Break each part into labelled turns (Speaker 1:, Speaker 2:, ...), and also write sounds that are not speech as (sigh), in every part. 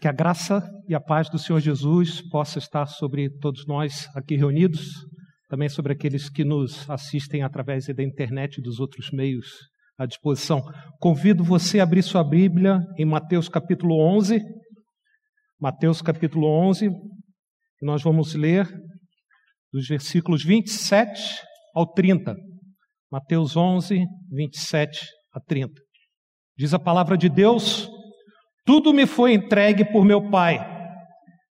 Speaker 1: Que a graça e a paz do Senhor Jesus possa estar sobre todos nós aqui reunidos, também sobre aqueles que nos assistem através da internet e dos outros meios à disposição. Convido você a abrir sua Bíblia em Mateus capítulo 11. Mateus capítulo 11, nós vamos ler dos versículos 27 ao 30. Mateus 11, 27 a 30. Diz a palavra de Deus: tudo me foi entregue por meu Pai.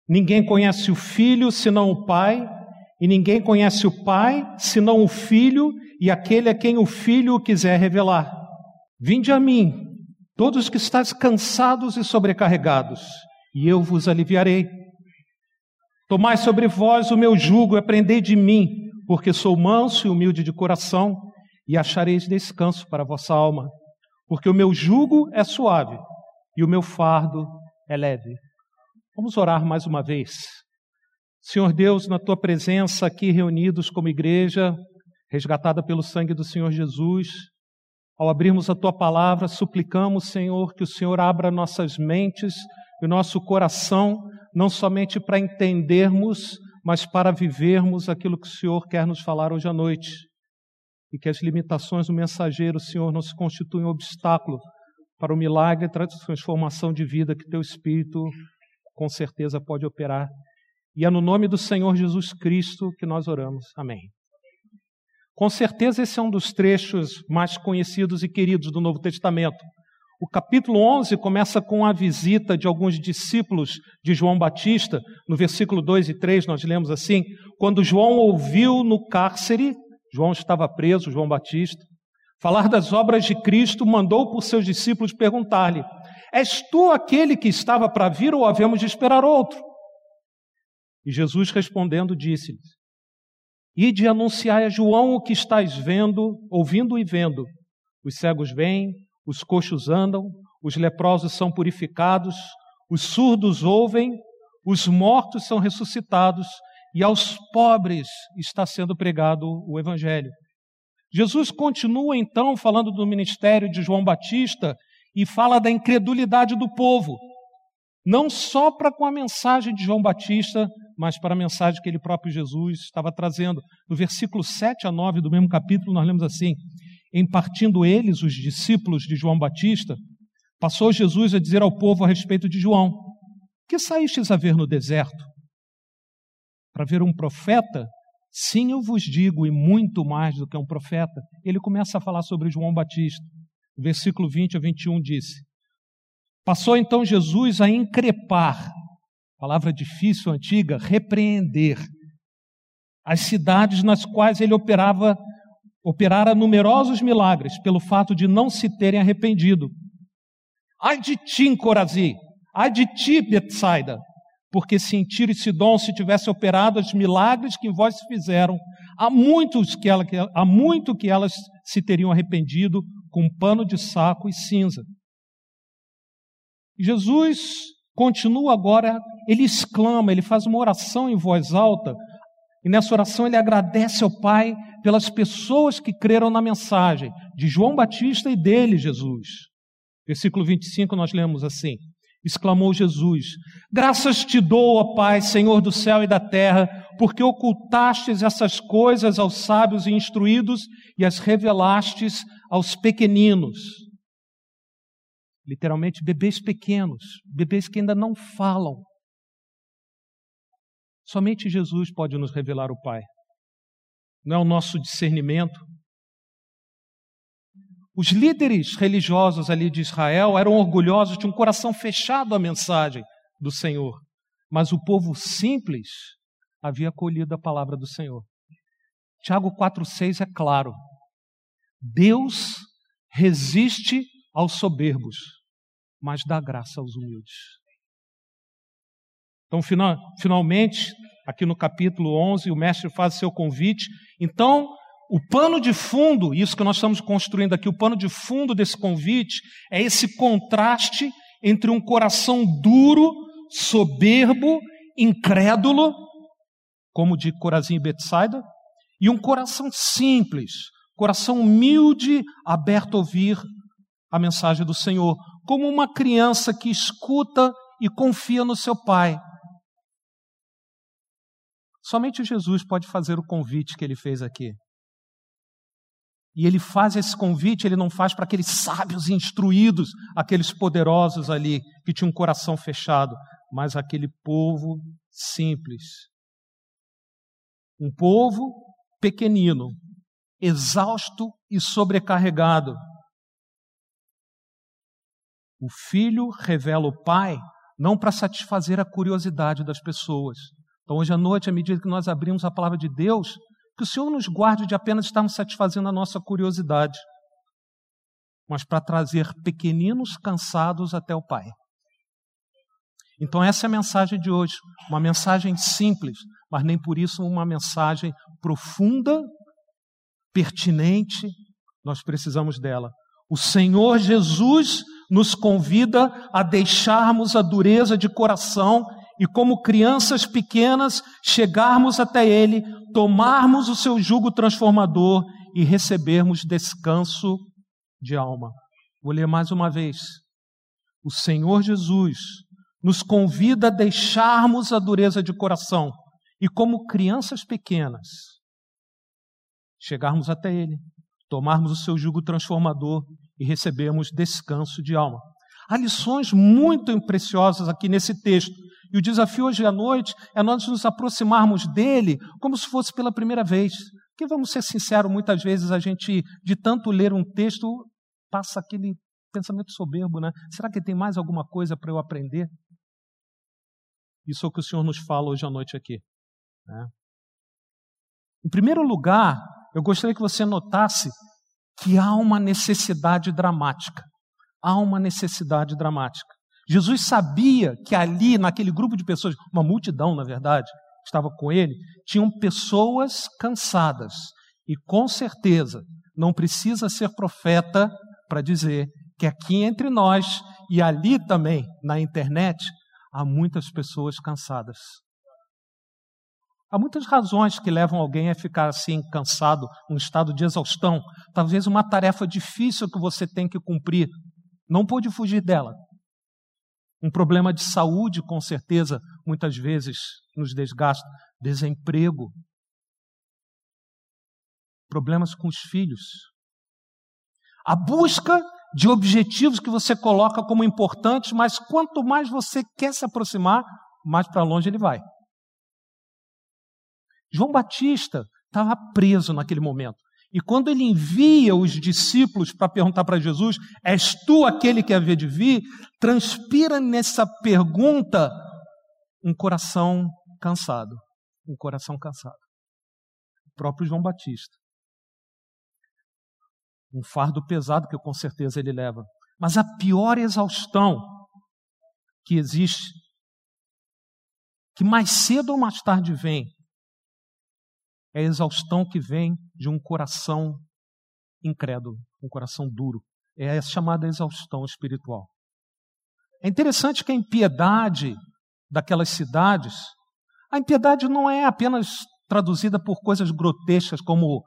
Speaker 1: Ninguém conhece o Filho senão o Pai, e ninguém conhece o Pai senão o Filho e aquele a quem o Filho quiser revelar. Vinde a mim, todos que estáis cansados e sobrecarregados, e eu vos aliviarei. Tomai sobre vós o meu jugo e aprendei de mim, porque sou manso e humilde de coração, e achareis descanso para a vossa alma, porque o meu jugo é suave e o meu fardo é leve. Vamos orar mais uma vez. Senhor Deus, na tua presença aqui reunidos como igreja, resgatada pelo sangue do Senhor Jesus, ao abrirmos a tua palavra, suplicamos, Senhor, que o Senhor abra nossas mentes e nosso coração, não somente para entendermos, mas para vivermos aquilo que o Senhor quer nos falar hoje à noite. E que as limitações do mensageiro, Senhor, não se constituam um obstáculo para o milagre e transformação de vida que teu Espírito com certeza pode operar. E é no nome do Senhor Jesus Cristo que nós oramos. Amém. Com certeza esse é um dos trechos mais conhecidos e queridos do Novo Testamento. O capítulo 11 começa com a visita de alguns discípulos de João Batista. No versículo 2 e 3 nós lemos assim: Quando João ouviu no cárcere, João estava preso, João Batista, falar das obras de Cristo, mandou por seus discípulos perguntar-lhe: És tu aquele que estava para vir ou havemos de esperar outro? E Jesus respondendo disse-lhes: Ide anunciai a João o que estás vendo, ouvindo e vendo. Os cegos vêm, os coxos andam, os leprosos são purificados, os surdos ouvem, os mortos são ressuscitados, e aos pobres está sendo pregado o Evangelho. Jesus continua então falando do ministério de João Batista e fala da incredulidade do povo, não só para com a mensagem de João Batista, mas para a mensagem que ele próprio Jesus estava trazendo. No versículo 7 a 9 do mesmo capítulo, nós lemos assim: Em partindo eles, os discípulos de João Batista, passou Jesus a dizer ao povo a respeito de João: Que saístes a ver no deserto? Para ver um profeta Sim, eu vos digo, e muito mais do que um profeta. Ele começa a falar sobre João Batista. Versículo 20 a 21 disse: Passou então Jesus a increpar, palavra difícil, antiga, repreender, as cidades nas quais ele operava, operara numerosos milagres, pelo fato de não se terem arrependido. Ai de ti, Corazi! Ai de ti, Betsaida! Porque se em Tiro se tivesse operado os milagres que em vós fizeram, há, muitos que ela, há muito que elas se teriam arrependido com pano de saco e cinza. Jesus continua agora, ele exclama, ele faz uma oração em voz alta, e nessa oração ele agradece ao Pai pelas pessoas que creram na mensagem de João Batista e dele, Jesus. Versículo 25 nós lemos assim: exclamou Jesus. Graças te dou, ó Pai, Senhor do céu e da terra, porque ocultastes essas coisas aos sábios e instruídos e as revelastes aos pequeninos. Literalmente, bebês pequenos, bebês que ainda não falam. Somente Jesus pode nos revelar o Pai. Não é o nosso discernimento, os líderes religiosos ali de Israel eram orgulhosos, tinham um coração fechado à mensagem do Senhor. Mas o povo simples havia acolhido a palavra do Senhor. Tiago 4,6 é claro. Deus resiste aos soberbos, mas dá graça aos humildes. Então, final, finalmente, aqui no capítulo 11, o mestre faz seu convite. Então, o pano de fundo, isso que nós estamos construindo aqui, o pano de fundo desse convite é esse contraste entre um coração duro, soberbo, incrédulo, como de Corazim e Betsaida, e um coração simples, coração humilde, aberto a ouvir a mensagem do Senhor, como uma criança que escuta e confia no seu Pai. Somente Jesus pode fazer o convite que ele fez aqui. E ele faz esse convite, ele não faz para aqueles sábios instruídos, aqueles poderosos ali que tinham um coração fechado, mas aquele povo simples. Um povo pequenino, exausto e sobrecarregado. O filho revela o pai não para satisfazer a curiosidade das pessoas. Então, hoje à noite, à medida que nós abrimos a palavra de Deus, que o Senhor nos guarde de apenas estarmos satisfazendo a nossa curiosidade, mas para trazer pequeninos cansados até o Pai. Então, essa é a mensagem de hoje. Uma mensagem simples, mas nem por isso uma mensagem profunda, pertinente. Nós precisamos dela. O Senhor Jesus nos convida a deixarmos a dureza de coração e, como crianças pequenas, chegarmos até Ele, tomarmos o seu jugo transformador e recebermos descanso de alma. Vou ler mais uma vez. O Senhor Jesus nos convida a deixarmos a dureza de coração e, como crianças pequenas, chegarmos até Ele, tomarmos o seu jugo transformador e recebermos descanso de alma. Há lições muito preciosas aqui nesse texto. E o desafio hoje à noite é nós nos aproximarmos dele como se fosse pela primeira vez. Porque vamos ser sinceros, muitas vezes a gente, de tanto ler um texto, passa aquele pensamento soberbo, né? Será que tem mais alguma coisa para eu aprender? Isso é o que o Senhor nos fala hoje à noite aqui. Né? Em primeiro lugar, eu gostaria que você notasse que há uma necessidade dramática. Há uma necessidade dramática. Jesus sabia que ali, naquele grupo de pessoas, uma multidão, na verdade, estava com ele, tinham pessoas cansadas. E com certeza, não precisa ser profeta para dizer que aqui entre nós e ali também, na internet, há muitas pessoas cansadas. Há muitas razões que levam alguém a ficar assim, cansado, um estado de exaustão. Talvez uma tarefa difícil que você tem que cumprir. Não pode fugir dela. Um problema de saúde, com certeza, muitas vezes nos desgasta. Desemprego. Problemas com os filhos. A busca de objetivos que você coloca como importantes, mas quanto mais você quer se aproximar, mais para longe ele vai. João Batista estava preso naquele momento. E quando ele envia os discípulos para perguntar para Jesus: És tu aquele que havia de vir? Transpira nessa pergunta um coração cansado. Um coração cansado. O próprio João Batista. Um fardo pesado que com certeza ele leva. Mas a pior exaustão que existe, que mais cedo ou mais tarde vem, é a exaustão que vem de um coração incrédulo, um coração duro. É a chamada exaustão espiritual. É interessante que a impiedade daquelas cidades, a impiedade não é apenas traduzida por coisas grotescas como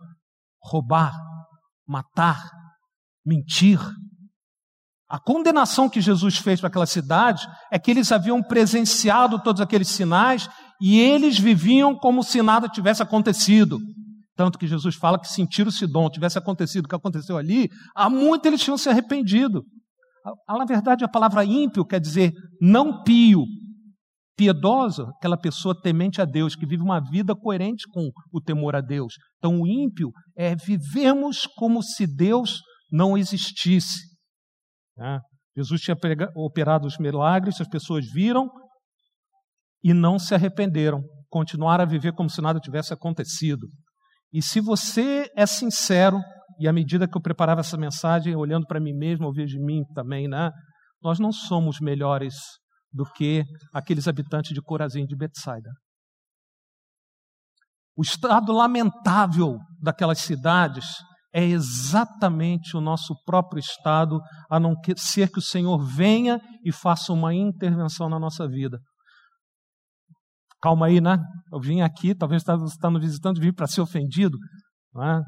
Speaker 1: roubar, matar, mentir. A condenação que Jesus fez para aquela cidade é que eles haviam presenciado todos aqueles sinais e eles viviam como se nada tivesse acontecido. Tanto que Jesus fala que sentiram se dom tivesse acontecido o que aconteceu ali, há muito eles tinham se arrependido. Na verdade, a palavra ímpio quer dizer não pio. Piedoso, aquela pessoa temente a Deus, que vive uma vida coerente com o temor a Deus. Então, o ímpio é vivemos como se Deus não existisse. Né? Jesus tinha operado os milagres, as pessoas viram, e não se arrependeram, continuaram a viver como se nada tivesse acontecido. E se você é sincero, e à medida que eu preparava essa mensagem, olhando para mim mesmo, vejo de mim também, né? Nós não somos melhores do que aqueles habitantes de Corazim de Betsaida. O estado lamentável daquelas cidades é exatamente o nosso próprio estado, a não ser que o Senhor venha e faça uma intervenção na nossa vida. Calma aí, né? Eu vim aqui, talvez você está nos visitando, vim para ser ofendido. Não é?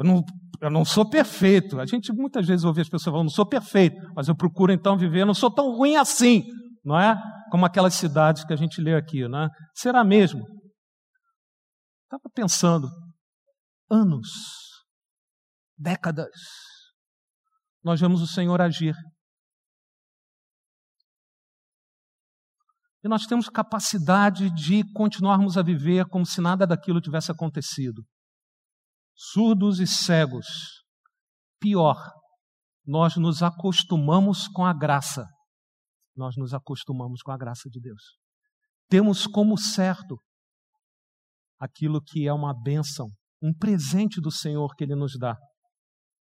Speaker 1: eu, não, eu não sou perfeito. A gente muitas vezes ouve as pessoas falando, não sou perfeito, mas eu procuro então viver, eu não sou tão ruim assim. não é? Como aquelas cidades que a gente lê aqui, não é? Será mesmo? Estava pensando, anos, décadas, nós vemos o Senhor agir. E nós temos capacidade de continuarmos a viver como se nada daquilo tivesse acontecido. Surdos e cegos. Pior, nós nos acostumamos com a graça. Nós nos acostumamos com a graça de Deus. Temos como certo aquilo que é uma bênção, um presente do Senhor que Ele nos dá.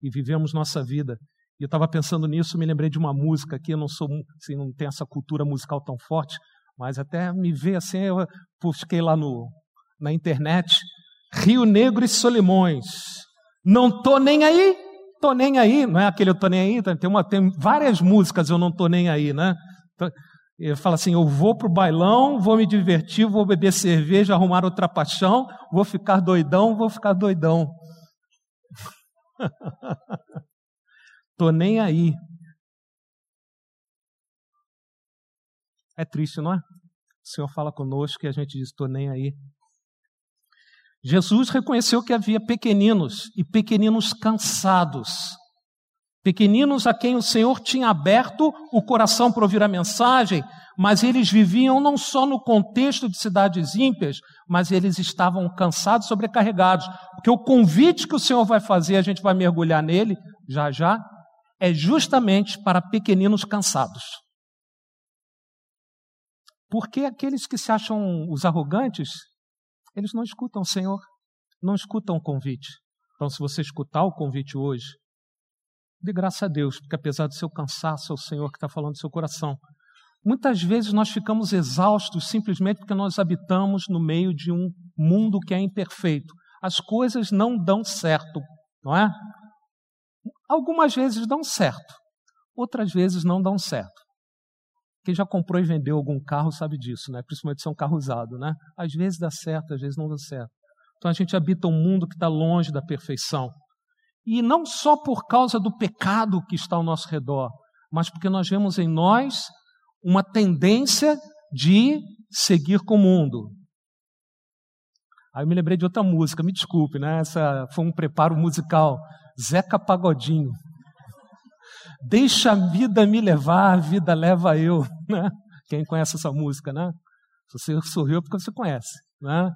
Speaker 1: E vivemos nossa vida. E eu estava pensando nisso, me lembrei de uma música que eu não sou, assim, não tenho essa cultura musical tão forte, mas até me ver assim, eu busquei lá no, na internet, Rio Negro e Solimões. Não tô nem aí, tô nem aí, não é aquele eu tô nem aí, tem, uma, tem várias músicas eu não tô nem aí, né? Então, ele fala assim: eu vou pro bailão, vou me divertir, vou beber cerveja, arrumar outra paixão, vou ficar doidão, vou ficar doidão. (laughs) tô nem aí. É triste, não é? Senhor fala conosco e a gente diz: estou nem aí. Jesus reconheceu que havia pequeninos e pequeninos cansados. Pequeninos a quem o Senhor tinha aberto o coração para ouvir a mensagem, mas eles viviam não só no contexto de cidades ímpias, mas eles estavam cansados, sobrecarregados. Porque o convite que o Senhor vai fazer, a gente vai mergulhar nele já já, é justamente para pequeninos cansados. Porque aqueles que se acham os arrogantes, eles não escutam o Senhor, não escutam o convite. Então, se você escutar o convite hoje, dê graça a Deus, porque apesar do seu cansaço, é o Senhor que está falando do seu coração. Muitas vezes nós ficamos exaustos simplesmente porque nós habitamos no meio de um mundo que é imperfeito. As coisas não dão certo, não é? Algumas vezes dão certo, outras vezes não dão certo. Quem já comprou e vendeu algum carro sabe disso, né? principalmente se é um carro usado. Né? Às vezes dá certo, às vezes não dá certo. Então a gente habita um mundo que está longe da perfeição. E não só por causa do pecado que está ao nosso redor, mas porque nós vemos em nós uma tendência de seguir com o mundo. Aí eu me lembrei de outra música, me desculpe, né? Essa foi um preparo musical. Zeca Pagodinho. Deixa a vida me levar, a vida leva eu. Né? Quem conhece essa música, né? Você sorriu é porque você conhece. Né?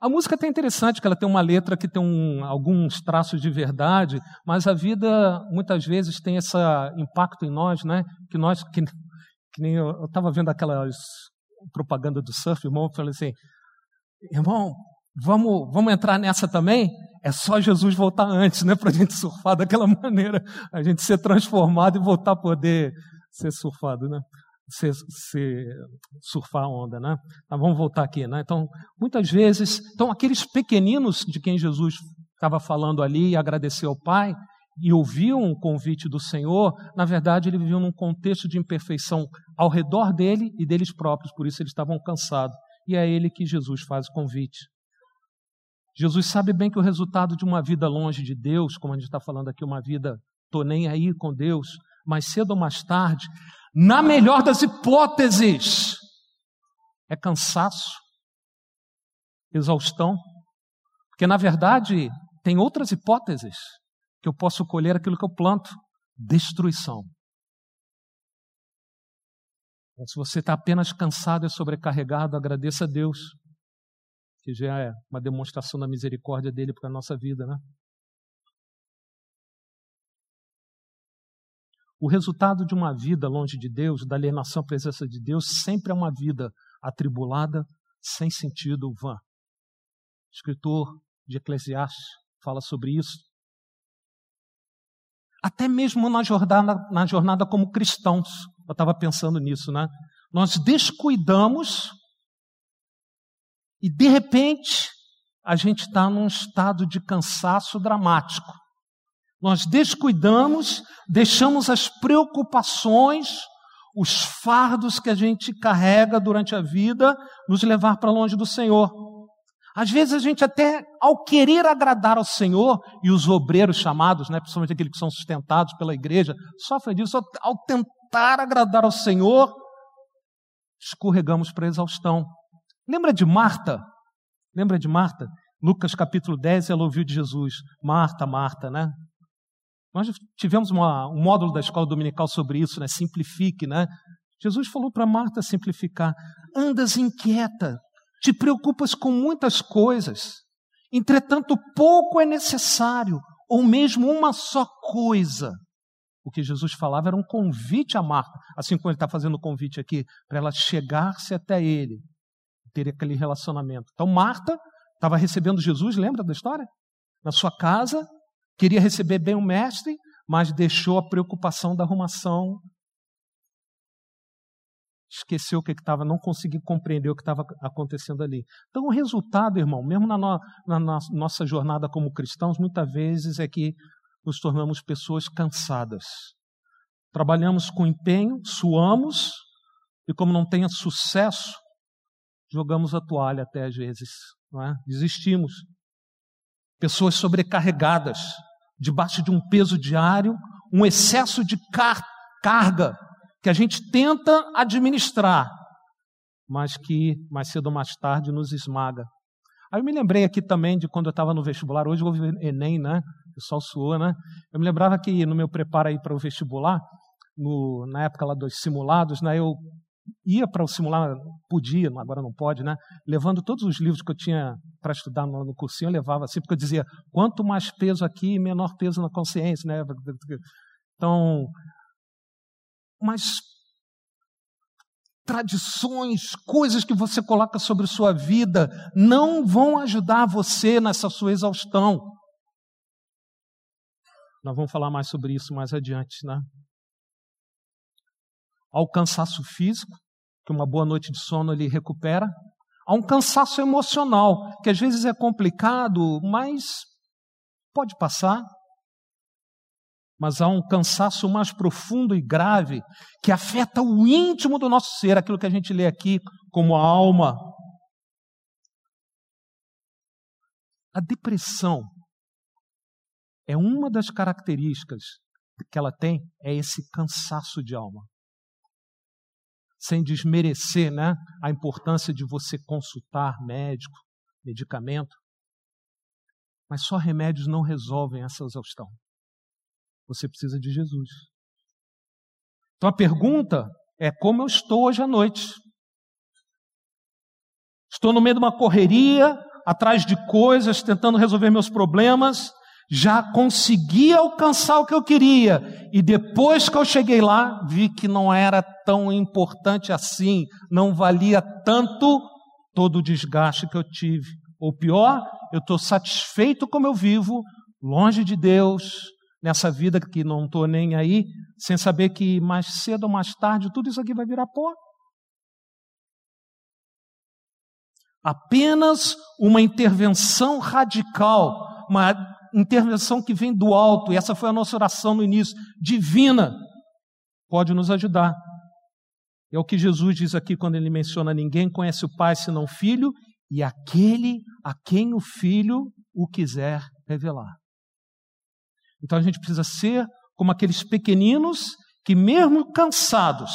Speaker 1: A música é até interessante, que ela tem uma letra que tem um, alguns traços de verdade, mas a vida muitas vezes tem esse impacto em nós, né? Que nós, que, que nem eu estava vendo aquelas propaganda do surf, irmão, eu falei assim, irmão, vamos, vamos entrar nessa também? É só Jesus voltar antes, né? Para a gente surfar daquela (laughs) maneira, a gente ser transformado e voltar a poder ser surfado, né? Ser, ser, surfar a onda, né? Mas vamos voltar aqui, né? Então, muitas vezes, então aqueles pequeninos de quem Jesus estava falando ali e agradeceu ao Pai e ouviam o convite do Senhor, na verdade, ele vivia num contexto de imperfeição ao redor dele e deles próprios, por isso eles estavam cansados. E é ele que Jesus faz o convite. Jesus sabe bem que o resultado de uma vida longe de Deus, como a gente está falando aqui, uma vida, estou nem aí com Deus, mais cedo ou mais tarde, na melhor das hipóteses, é cansaço, exaustão, porque na verdade tem outras hipóteses que eu posso colher aquilo que eu planto, destruição. Então, se você está apenas cansado e sobrecarregado, agradeça a Deus que já é uma demonstração da misericórdia dele para a nossa vida, né? O resultado de uma vida longe de Deus, da alienação à presença de Deus, sempre é uma vida atribulada, sem sentido, vã. O escritor de Eclesiastes fala sobre isso. Até mesmo na jornada, na jornada como cristãos, eu estava pensando nisso, né? Nós descuidamos e de repente, a gente está num estado de cansaço dramático. Nós descuidamos, deixamos as preocupações, os fardos que a gente carrega durante a vida, nos levar para longe do Senhor. Às vezes a gente até, ao querer agradar ao Senhor, e os obreiros chamados, né, principalmente aqueles que são sustentados pela igreja, sofrem disso, ao tentar agradar ao Senhor, escorregamos para a exaustão. Lembra de Marta? Lembra de Marta? Lucas capítulo 10, ela ouviu de Jesus: Marta, Marta, né? Nós tivemos uma, um módulo da escola dominical sobre isso, né? Simplifique, né? Jesus falou para Marta simplificar: andas inquieta, te preocupas com muitas coisas, entretanto, pouco é necessário, ou mesmo uma só coisa. O que Jesus falava era um convite a Marta, assim como ele está fazendo o convite aqui, para ela chegar-se até ele, ter aquele relacionamento. Então, Marta estava recebendo Jesus, lembra da história? Na sua casa, queria receber bem o mestre, mas deixou a preocupação da arrumação. Esqueceu o que estava, não conseguiu compreender o que estava acontecendo ali. Então, o resultado, irmão, mesmo na, no, na, na nossa jornada como cristãos, muitas vezes é que nos tornamos pessoas cansadas. Trabalhamos com empenho, suamos, e como não tenha sucesso, jogamos a toalha até às vezes, não é? desistimos. Pessoas sobrecarregadas, debaixo de um peso diário, um excesso de car carga que a gente tenta administrar, mas que mais cedo ou mais tarde nos esmaga. Aí eu me lembrei aqui também de quando eu estava no vestibular, hoje houve Enem, né? O pessoal suou, né? Eu me lembrava que no meu preparo aí para o vestibular, no, na época lá dos simulados, né? Eu ia para o simular, podia, agora não pode, né? Levando todos os livros que eu tinha para estudar no, no cursinho, eu levava assim, porque eu dizia, quanto mais peso aqui, menor peso na consciência, né? Então, mas tradições, coisas que você coloca sobre sua vida, não vão ajudar você nessa sua exaustão. Nós vamos falar mais sobre isso mais adiante, né? Há o cansaço físico, que uma boa noite de sono ele recupera. Há um cansaço emocional, que às vezes é complicado, mas pode passar. Mas há um cansaço mais profundo e grave que afeta o íntimo do nosso ser, aquilo que a gente lê aqui como a alma. A depressão é uma das características que ela tem, é esse cansaço de alma sem desmerecer né, a importância de você consultar médico, medicamento. Mas só remédios não resolvem essa exaustão. Você precisa de Jesus. Então a pergunta é como eu estou hoje à noite. Estou no meio de uma correria, atrás de coisas, tentando resolver meus problemas, já consegui alcançar o que eu queria, e depois que eu cheguei lá, vi que não era tão importante assim, não valia tanto todo o desgaste que eu tive. Ou pior, eu estou satisfeito como eu vivo, longe de Deus, nessa vida que não estou nem aí, sem saber que mais cedo ou mais tarde tudo isso aqui vai virar pó. Apenas uma intervenção radical, uma intervenção que vem do alto, e essa foi a nossa oração no início, divina, pode nos ajudar. É o que Jesus diz aqui quando ele menciona: ninguém conhece o Pai senão o Filho, e aquele a quem o Filho o quiser revelar. Então a gente precisa ser como aqueles pequeninos que, mesmo cansados,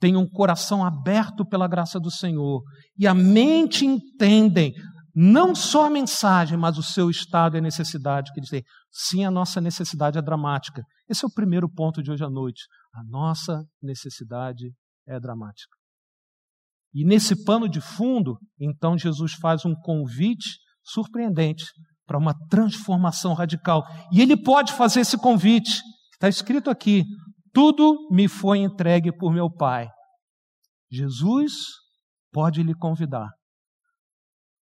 Speaker 1: têm um coração aberto pela graça do Senhor e a mente entendem não só a mensagem, mas o seu estado e a necessidade que eles têm. Sim, a nossa necessidade é dramática. Esse é o primeiro ponto de hoje à noite. A nossa necessidade é dramática. E nesse pano de fundo, então Jesus faz um convite surpreendente para uma transformação radical. E ele pode fazer esse convite. Está escrito aqui: tudo me foi entregue por meu Pai. Jesus pode lhe convidar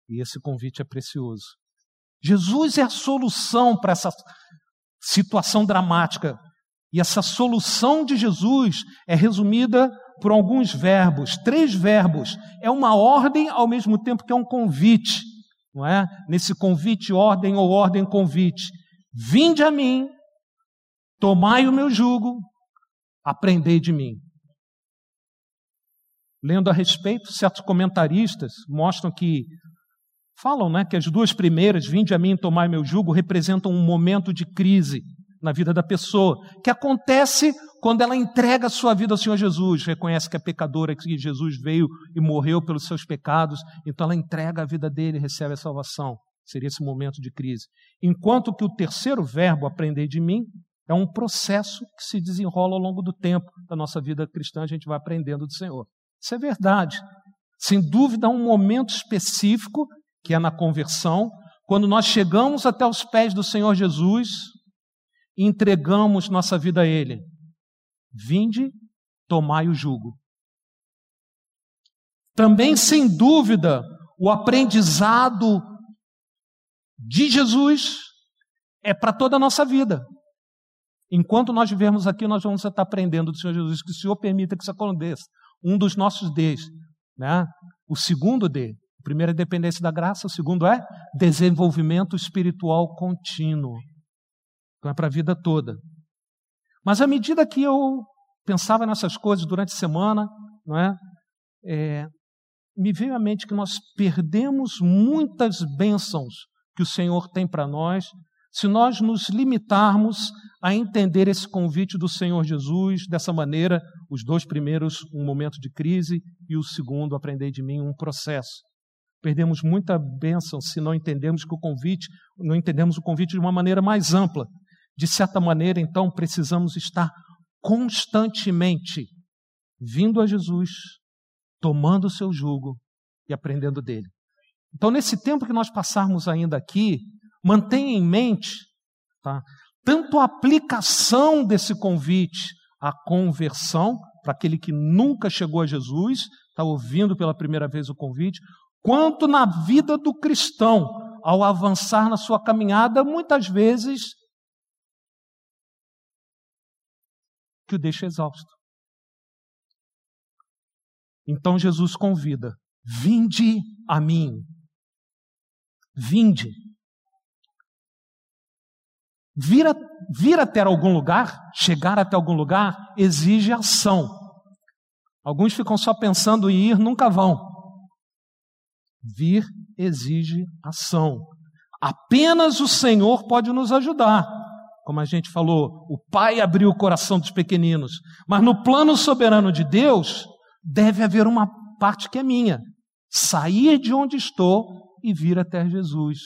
Speaker 1: e esse convite é precioso. Jesus é a solução para essa situação dramática. E essa solução de Jesus é resumida por alguns verbos, três verbos. É uma ordem ao mesmo tempo que é um convite, não é? Nesse convite, ordem ou ordem, convite. Vinde a mim, tomai o meu jugo, aprendei de mim. Lendo a respeito, certos comentaristas mostram que Falam né, que as duas primeiras, vinde a mim tomar meu jugo, representam um momento de crise na vida da pessoa, que acontece quando ela entrega a sua vida ao Senhor Jesus, reconhece que é pecadora, que Jesus veio e morreu pelos seus pecados, então ela entrega a vida dele e recebe a salvação. Seria esse momento de crise. Enquanto que o terceiro verbo, aprender de mim, é um processo que se desenrola ao longo do tempo da nossa vida cristã, a gente vai aprendendo do Senhor. Isso é verdade. Sem dúvida, há um momento específico, que é na conversão, quando nós chegamos até os pés do Senhor Jesus e entregamos nossa vida a Ele. Vinde, tomai o jugo. Também, sem dúvida, o aprendizado de Jesus é para toda a nossa vida. Enquanto nós vivermos aqui, nós vamos estar aprendendo do Senhor Jesus, que o Senhor permita que isso aconteça. Um dos nossos Ds. Né? O segundo D. O primeiro é dependência da graça, o segundo é desenvolvimento espiritual contínuo. Então é para a vida toda. Mas à medida que eu pensava nessas coisas durante a semana, não é? é me veio à mente que nós perdemos muitas bênçãos que o Senhor tem para nós se nós nos limitarmos a entender esse convite do Senhor Jesus dessa maneira, os dois primeiros, um momento de crise, e o segundo, aprender de mim, um processo. Perdemos muita bênção se não entendemos que o convite, não entendemos o convite de uma maneira mais ampla. De certa maneira, então, precisamos estar constantemente vindo a Jesus, tomando o seu jugo e aprendendo dele. Então, nesse tempo que nós passarmos ainda aqui, Mantenha em mente tá, tanto a aplicação desse convite à conversão, para aquele que nunca chegou a Jesus, está ouvindo pela primeira vez o convite, quanto na vida do cristão, ao avançar na sua caminhada, muitas vezes que o deixa exausto. Então Jesus convida: vinde a mim. Vinde. Vir, a, vir até algum lugar, chegar até algum lugar, exige ação. Alguns ficam só pensando em ir, nunca vão. Vir exige ação. Apenas o Senhor pode nos ajudar. Como a gente falou, o Pai abriu o coração dos pequeninos. Mas no plano soberano de Deus, deve haver uma parte que é minha: sair de onde estou e vir até Jesus.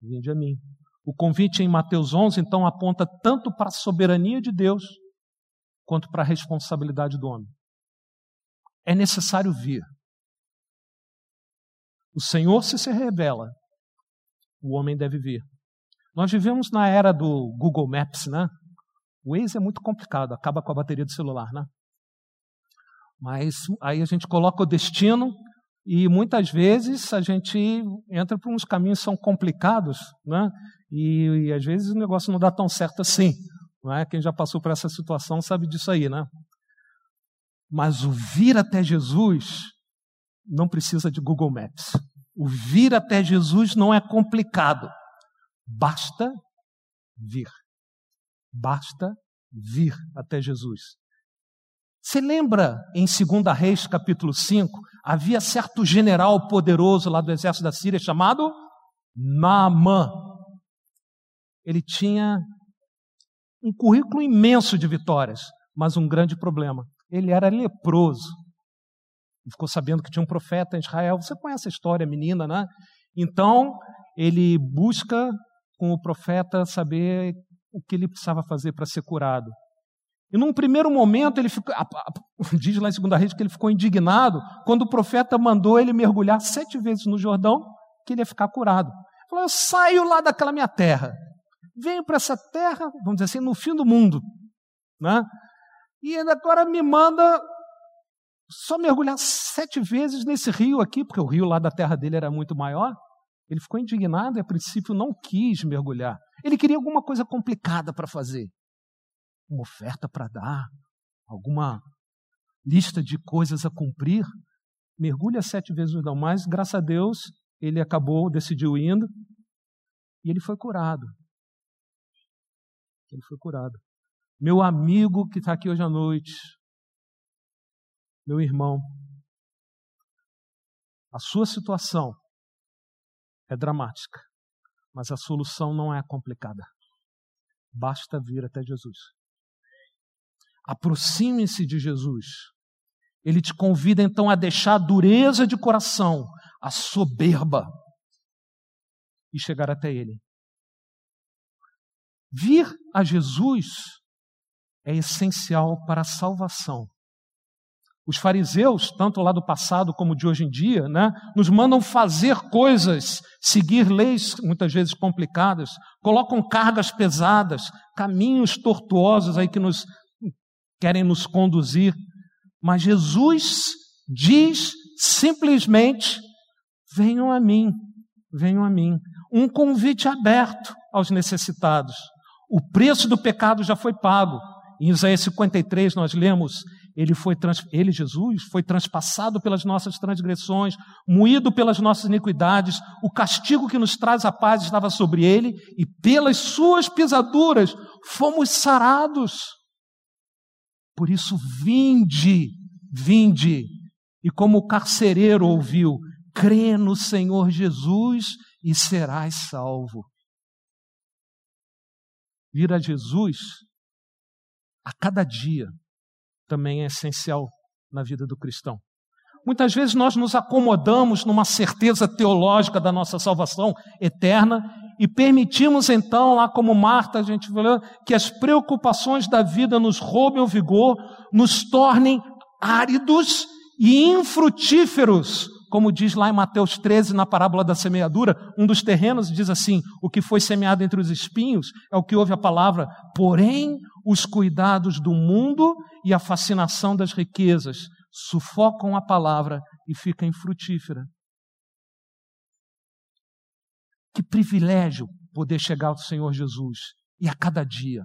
Speaker 1: Vinde a mim. O convite em Mateus 11, então, aponta tanto para a soberania de Deus, quanto para a responsabilidade do homem. É necessário vir. O Senhor, se se revela, o homem deve vir. Nós vivemos na era do Google Maps, né? O Waze é muito complicado, acaba com a bateria do celular, né? Mas aí a gente coloca o destino e muitas vezes a gente entra por uns caminhos que são complicados, né? E, e, às vezes o negócio não dá tão certo assim. Não é? Quem já passou por essa situação sabe disso aí, né? Mas o vir até Jesus não precisa de Google Maps. O vir até Jesus não é complicado. Basta vir. Basta vir até Jesus. Você lembra em 2 Reis, capítulo 5, havia certo general poderoso lá do exército da Síria chamado Naamã ele tinha um currículo imenso de vitórias, mas um grande problema. Ele era leproso. Ele ficou sabendo que tinha um profeta em Israel. Você conhece a história, menina, né? Então, ele busca com o profeta saber o que ele precisava fazer para ser curado. E num primeiro momento, ele ficou, (laughs) diz lá em segunda reis que ele ficou indignado quando o profeta mandou ele mergulhar sete vezes no Jordão, que ele ia ficar curado. Ele falou: Eu saio lá daquela minha terra, venho para essa terra, vamos dizer assim, no fim do mundo, né? e agora me manda só mergulhar sete vezes nesse rio aqui, porque o rio lá da terra dele era muito maior. Ele ficou indignado e, a princípio, não quis mergulhar. Ele queria alguma coisa complicada para fazer. Uma oferta para dar, alguma lista de coisas a cumprir. Mergulha sete vezes não mais. Graças a Deus, ele acabou, decidiu indo, e ele foi curado. Ele foi curado. Meu amigo que está aqui hoje à noite, meu irmão, a sua situação é dramática, mas a solução não é complicada. Basta vir até Jesus. Aproxime-se de Jesus. Ele te convida então a deixar a dureza de coração, a soberba e chegar até Ele. Vir a Jesus é essencial para a salvação. Os fariseus, tanto lá do passado como de hoje em dia, né, nos mandam fazer coisas, seguir leis muitas vezes complicadas, colocam cargas pesadas, caminhos tortuosos aí que nos querem nos conduzir. Mas Jesus diz simplesmente: venham a mim, venham a mim. Um convite aberto aos necessitados. O preço do pecado já foi pago. Em Isaías 53 nós lemos: ele foi ele Jesus foi transpassado pelas nossas transgressões, moído pelas nossas iniquidades. O castigo que nos traz a paz estava sobre ele e pelas suas pisaduras fomos sarados. Por isso vinde, vinde. E como o carcereiro ouviu, crê no Senhor Jesus e serás salvo. Vir a Jesus a cada dia também é essencial na vida do cristão. Muitas vezes nós nos acomodamos numa certeza teológica da nossa salvação eterna e permitimos então, lá como Marta, a gente falou, que as preocupações da vida nos roubem o vigor, nos tornem áridos e infrutíferos como diz lá em Mateus 13, na parábola da semeadura, um dos terrenos diz assim: o que foi semeado entre os espinhos é o que ouve a palavra, porém os cuidados do mundo e a fascinação das riquezas sufocam a palavra e fica infrutífera. Que privilégio poder chegar ao Senhor Jesus e a cada dia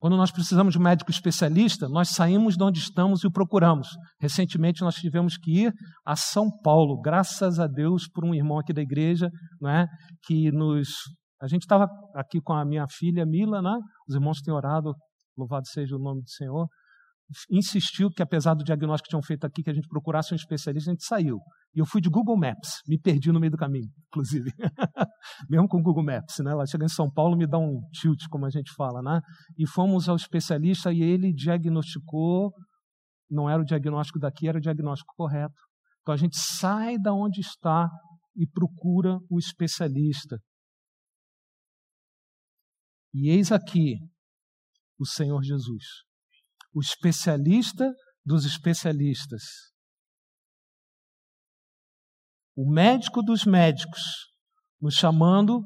Speaker 1: quando nós precisamos de um médico especialista, nós saímos de onde estamos e o procuramos. Recentemente nós tivemos que ir a São Paulo, graças a Deus por um irmão aqui da igreja, né, que nos. A gente estava aqui com a minha filha Mila, né? Os irmãos têm orado, louvado seja o nome do Senhor insistiu que, apesar do diagnóstico que tinham feito aqui, que a gente procurasse um especialista, a gente saiu. E eu fui de Google Maps, me perdi no meio do caminho, inclusive. (laughs) Mesmo com Google Maps, né? Lá chega em São Paulo, me dá um tilt, como a gente fala, né? E fomos ao especialista e ele diagnosticou, não era o diagnóstico daqui, era o diagnóstico correto. Então a gente sai da onde está e procura o especialista. E eis aqui o Senhor Jesus o especialista dos especialistas, o médico dos médicos, nos chamando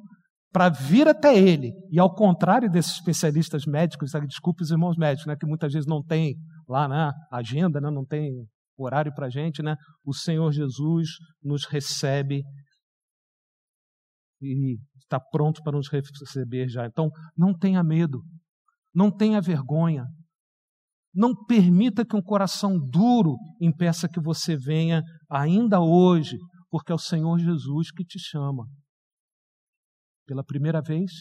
Speaker 1: para vir até ele. E ao contrário desses especialistas médicos, desculpe os irmãos médicos, né, que muitas vezes não tem lá na né, agenda, né, não tem horário para a gente, né, o Senhor Jesus nos recebe e está pronto para nos receber já. Então, não tenha medo, não tenha vergonha, não permita que um coração duro impeça que você venha ainda hoje, porque é o Senhor Jesus que te chama. Pela primeira vez,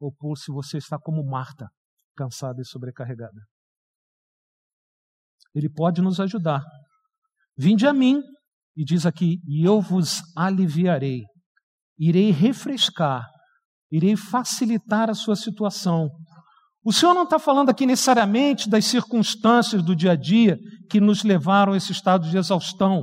Speaker 1: ou por se você está como Marta, cansada e sobrecarregada. Ele pode nos ajudar. Vinde a mim, e diz aqui, e eu vos aliviarei. Irei refrescar, irei facilitar a sua situação, o Senhor não está falando aqui necessariamente das circunstâncias do dia a dia que nos levaram a esse estado de exaustão,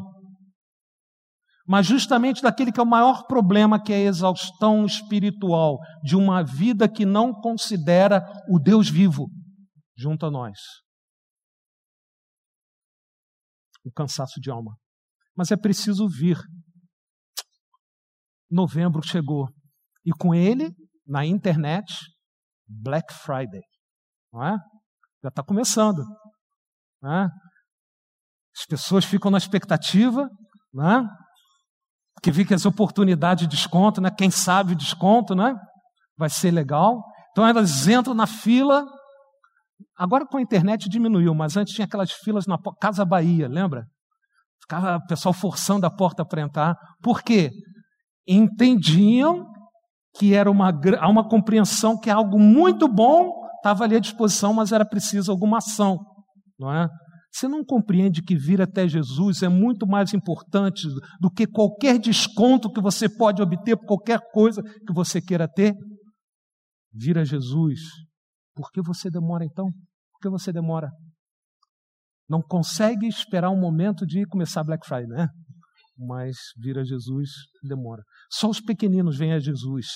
Speaker 1: mas justamente daquele que é o maior problema, que é a exaustão espiritual de uma vida que não considera o Deus vivo junto a nós. O cansaço de alma. Mas é preciso vir. Novembro chegou. E com ele, na internet, Black Friday. Não é? Já está começando. É? As pessoas ficam na expectativa, não é? que vi que as oportunidades de desconto, né? quem sabe desconto, né? vai ser legal. Então elas entram na fila. Agora com a internet diminuiu, mas antes tinha aquelas filas na Casa Bahia, lembra? Ficava o pessoal forçando a porta para entrar. Por quê? Entendiam que era uma, uma compreensão que algo muito bom estava ali à disposição, mas era preciso alguma ação, não é? Você não compreende que vir até Jesus é muito mais importante do que qualquer desconto que você pode obter por qualquer coisa que você queira ter? Vir a Jesus Por que você demora então? Por que você demora? Não consegue esperar um momento de começar Black Friday, né? Mas vir a Jesus demora. Só os pequeninos vêm a Jesus.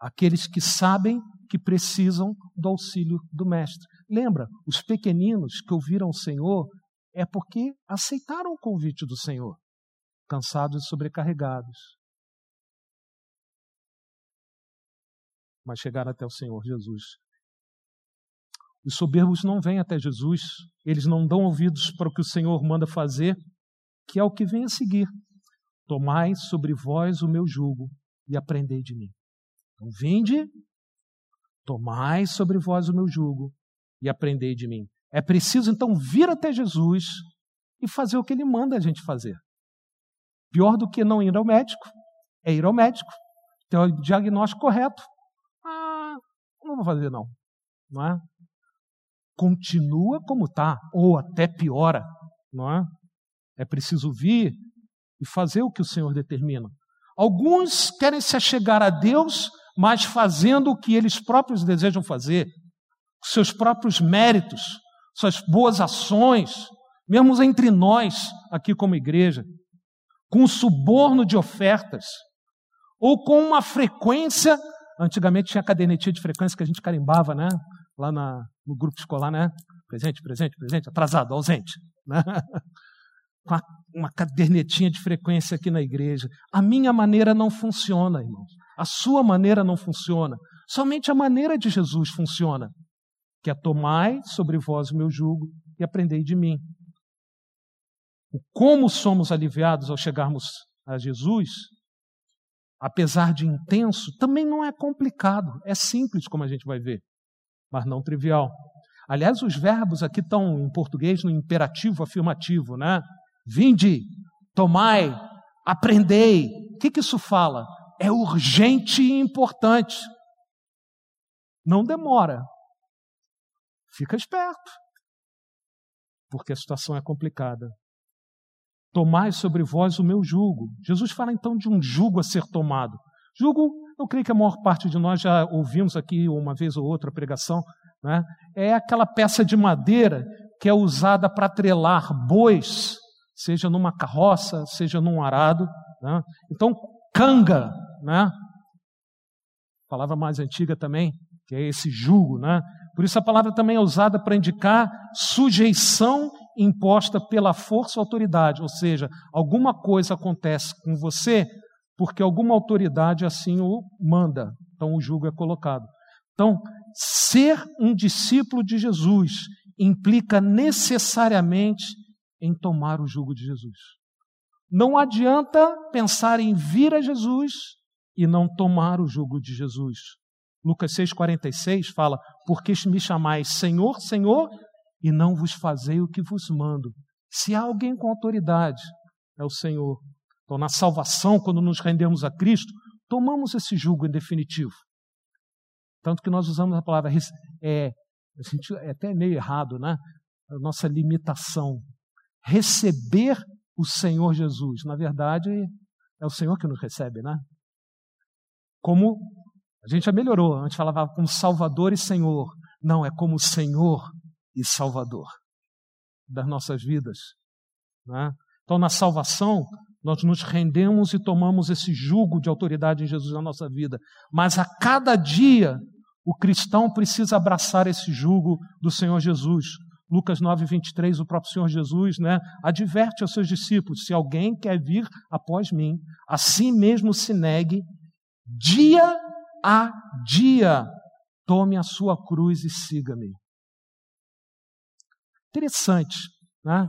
Speaker 1: Aqueles que sabem que precisam do auxílio do Mestre. Lembra, os pequeninos que ouviram o Senhor é porque aceitaram o convite do Senhor, cansados e sobrecarregados. Mas chegaram até o Senhor Jesus. Os soberbos não vêm até Jesus, eles não dão ouvidos para o que o Senhor manda fazer, que é o que vem a seguir. Tomai sobre vós o meu jugo e aprendei de mim. Então, vinde, tomai sobre vós o meu jugo e aprendei de mim. É preciso então vir até Jesus e fazer o que ele manda a gente fazer. Pior do que não ir ao médico é ir ao médico, ter o diagnóstico correto. Ah, não vou fazer não, não é? continua como está, ou até piora, não é? É preciso vir e fazer o que o Senhor determina. Alguns querem se achegar a Deus, mas fazendo o que eles próprios desejam fazer, seus próprios méritos, suas boas ações, mesmo entre nós, aqui como igreja, com suborno de ofertas, ou com uma frequência. Antigamente tinha cadernetinha de frequência que a gente carimbava, né? Lá na, no grupo escolar, né? Presente, presente, presente, atrasado, ausente. Né? (laughs) Com uma cadernetinha de frequência aqui na igreja. A minha maneira não funciona, irmãos. A sua maneira não funciona. Somente a maneira de Jesus funciona. Que é tomai sobre vós o meu jugo e aprendei de mim. O como somos aliviados ao chegarmos a Jesus, apesar de intenso, também não é complicado, é simples, como a gente vai ver mas não trivial. Aliás, os verbos aqui estão em português no imperativo afirmativo, né? Vinde, tomai, aprendei. O que, que isso fala? É urgente e importante. Não demora. Fica esperto, porque a situação é complicada. Tomai sobre vós o meu jugo. Jesus fala então de um jugo a ser tomado. Jugo eu creio que a maior parte de nós já ouvimos aqui uma vez ou outra a pregação. Né? É aquela peça de madeira que é usada para trelar bois, seja numa carroça, seja num arado. Né? Então, canga, né? palavra mais antiga também, que é esse jugo. Né? Por isso a palavra também é usada para indicar sujeição imposta pela força ou autoridade, ou seja, alguma coisa acontece com você porque alguma autoridade assim o manda. Então o jugo é colocado. Então, ser um discípulo de Jesus implica necessariamente em tomar o jugo de Jesus. Não adianta pensar em vir a Jesus e não tomar o jugo de Jesus. Lucas 6,46 fala: Porque me chamais Senhor, Senhor, e não vos fazei o que vos mando. Se há alguém com autoridade, é o Senhor. Então, na salvação, quando nos rendemos a Cristo, tomamos esse jugo em definitivo. Tanto que nós usamos a palavra, é, é até meio errado, né? A nossa limitação. Receber o Senhor Jesus. Na verdade, é o Senhor que nos recebe, né? Como a gente já melhorou, antes falava como Salvador e Senhor. Não, é como Senhor e Salvador das nossas vidas. Né? Então, na salvação, nós nos rendemos e tomamos esse jugo de autoridade em Jesus na nossa vida. Mas a cada dia, o cristão precisa abraçar esse jugo do Senhor Jesus. Lucas 9, 23, o próprio Senhor Jesus né, adverte aos seus discípulos: se alguém quer vir após mim, assim mesmo se negue, dia a dia, tome a sua cruz e siga-me. Interessante, né?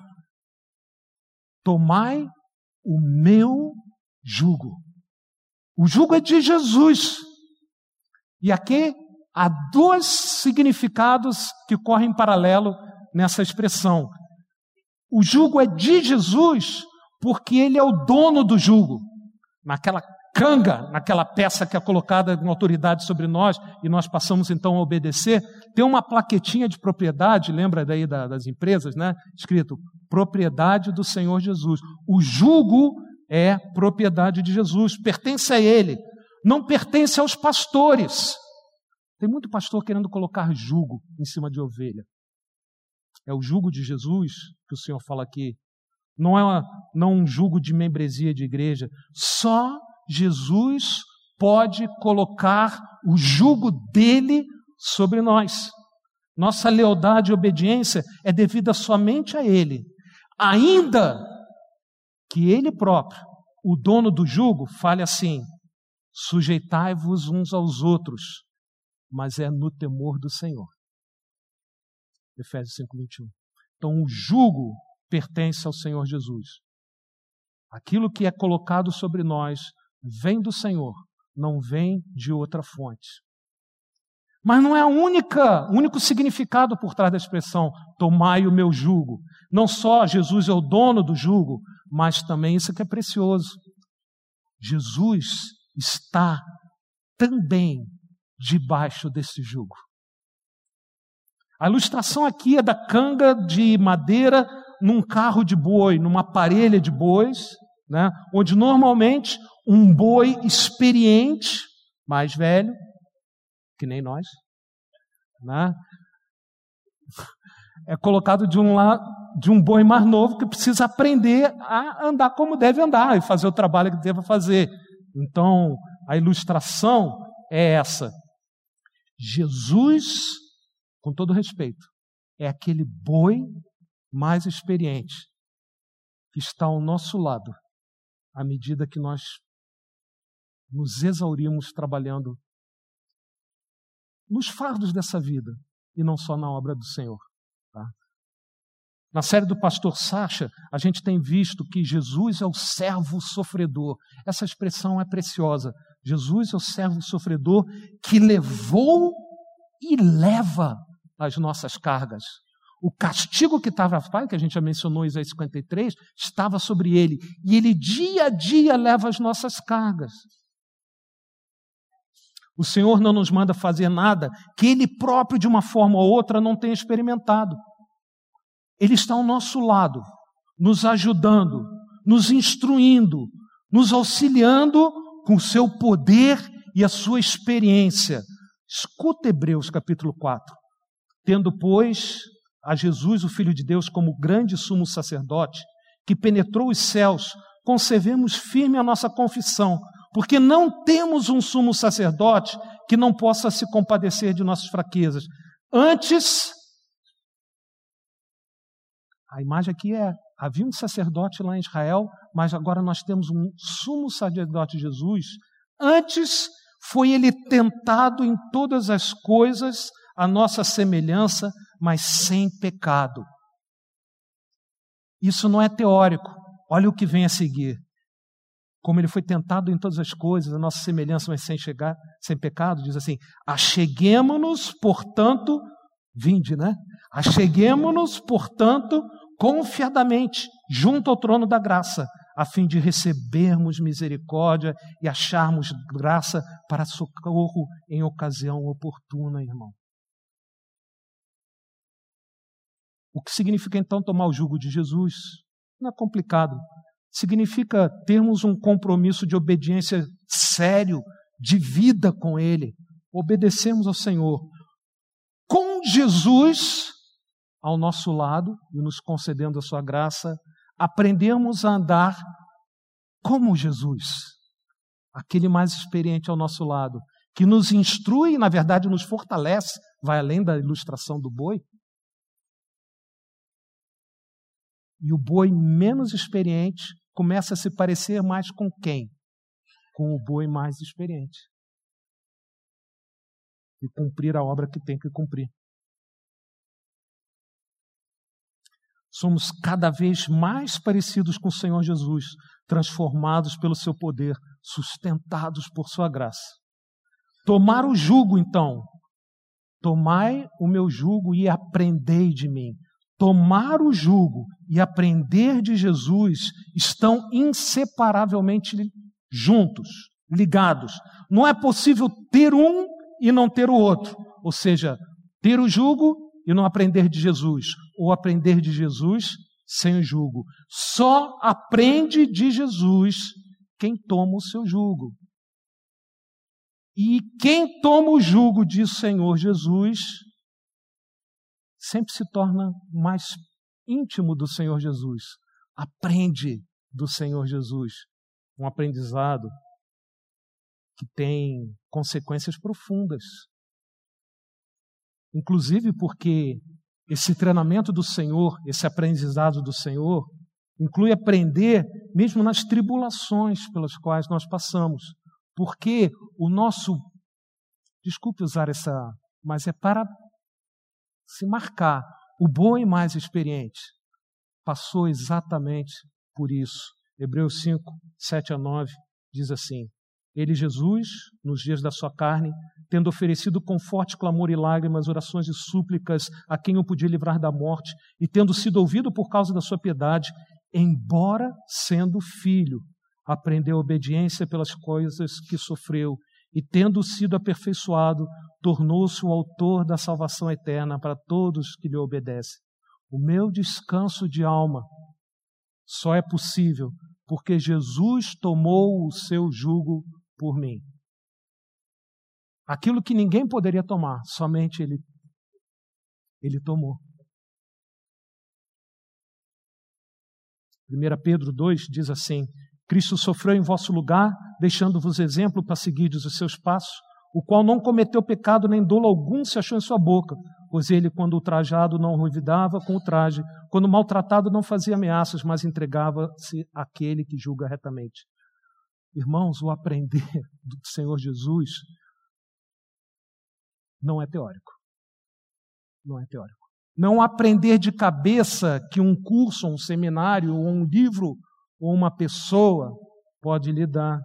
Speaker 1: Tomai o meu jugo. O jugo é de Jesus. E aqui há dois significados que correm em paralelo nessa expressão. O jugo é de Jesus porque ele é o dono do jugo. Naquela canga, naquela peça que é colocada com autoridade sobre nós e nós passamos então a obedecer, tem uma plaquetinha de propriedade, lembra daí das empresas, né? Escrito propriedade do Senhor Jesus. O jugo é propriedade de Jesus, pertence a Ele, não pertence aos pastores. Tem muito pastor querendo colocar jugo em cima de ovelha. É o jugo de Jesus que o Senhor fala aqui. Não é uma, não um jugo de membresia de igreja. Só Jesus pode colocar o jugo dele sobre nós. Nossa lealdade e obediência é devida somente a Ele. Ainda que Ele próprio, o dono do jugo, fale assim: sujeitai-vos uns aos outros, mas é no temor do Senhor. Efésios 5, 21. Então, o jugo pertence ao Senhor Jesus. Aquilo que é colocado sobre nós vem do Senhor, não vem de outra fonte. Mas não é a única, o único significado por trás da expressão tomai o meu jugo. Não só Jesus é o dono do jugo, mas também isso que é precioso. Jesus está também debaixo desse jugo. A ilustração aqui é da canga de madeira num carro de boi, numa parelha de bois, né, onde normalmente um boi experiente, mais velho, que nem nós, né? é colocado de um, lado, de um boi mais novo que precisa aprender a andar como deve andar e fazer o trabalho que deve fazer. Então, a ilustração é essa. Jesus, com todo respeito, é aquele boi mais experiente que está ao nosso lado à medida que nós nos exaurimos trabalhando nos fardos dessa vida e não só na obra do Senhor. Tá? Na série do pastor Sacha, a gente tem visto que Jesus é o servo sofredor. Essa expressão é preciosa. Jesus é o servo sofredor que levou e leva as nossas cargas. O castigo que estava que a gente já mencionou em Isaías 53, estava sobre ele. E ele dia a dia leva as nossas cargas. O Senhor não nos manda fazer nada que Ele próprio, de uma forma ou outra, não tenha experimentado. Ele está ao nosso lado, nos ajudando, nos instruindo, nos auxiliando com o seu poder e a sua experiência. Escuta Hebreus capítulo 4. Tendo, pois, a Jesus, o Filho de Deus, como grande sumo sacerdote, que penetrou os céus, conservemos firme a nossa confissão, porque não temos um sumo sacerdote que não possa se compadecer de nossas fraquezas. Antes, a imagem aqui é: havia um sacerdote lá em Israel, mas agora nós temos um sumo sacerdote Jesus. Antes foi ele tentado em todas as coisas, a nossa semelhança, mas sem pecado. Isso não é teórico. Olha o que vem a seguir como ele foi tentado em todas as coisas, a nossa semelhança, mas sem chegar, sem pecado, diz assim: acheguemos-nos, portanto, vinde, né? Acheguemos-nos, portanto, confiadamente, junto ao trono da graça, a fim de recebermos misericórdia e acharmos graça para socorro em ocasião oportuna, irmão. O que significa então tomar o jugo de Jesus? Não é complicado significa termos um compromisso de obediência sério, de vida com Ele. Obedecemos ao Senhor. Com Jesus ao nosso lado e nos concedendo a Sua graça, aprendemos a andar como Jesus, aquele mais experiente ao nosso lado, que nos instrui e, na verdade, nos fortalece, vai além da ilustração do boi. E o boi menos experiente começa a se parecer mais com quem? Com o boi mais experiente. E cumprir a obra que tem que cumprir. Somos cada vez mais parecidos com o Senhor Jesus, transformados pelo seu poder, sustentados por sua graça. Tomar o jugo, então. Tomai o meu jugo e aprendei de mim, tomar o jugo e aprender de Jesus estão inseparavelmente juntos, ligados. Não é possível ter um e não ter o outro. Ou seja, ter o jugo e não aprender de Jesus, ou aprender de Jesus sem o jugo. Só aprende de Jesus quem toma o seu jugo. E quem toma o jugo de Senhor Jesus sempre se torna mais íntimo do Senhor Jesus, aprende do Senhor Jesus, um aprendizado que tem consequências profundas. Inclusive porque esse treinamento do Senhor, esse aprendizado do Senhor, inclui aprender mesmo nas tribulações pelas quais nós passamos. Porque o nosso, desculpe usar essa, mas é para se marcar, o bom e mais experiente passou exatamente por isso. Hebreus 5, 7 a 9 diz assim: Ele, Jesus, nos dias da sua carne, tendo oferecido com forte clamor e lágrimas, orações e súplicas a quem o podia livrar da morte, e tendo sido ouvido por causa da sua piedade, embora sendo filho, aprendeu obediência pelas coisas que sofreu, e tendo sido aperfeiçoado, tornou-se o autor da salvação eterna para todos que lhe obedecem. O meu descanso de alma só é possível porque Jesus tomou o seu jugo por mim. Aquilo que ninguém poderia tomar, somente ele ele tomou. 1 Pedro 2 diz assim: Cristo sofreu em vosso lugar, deixando-vos exemplo para seguirdes os seus passos, o qual não cometeu pecado nem dolo algum se achou em sua boca, pois ele, quando ultrajado, não revidava com o traje, quando maltratado, não fazia ameaças, mas entregava-se àquele que julga retamente. Irmãos, o aprender (laughs) do Senhor Jesus não é teórico. Não é teórico. Não aprender de cabeça que um curso, um seminário, ou um livro, ou uma pessoa pode lhe dar.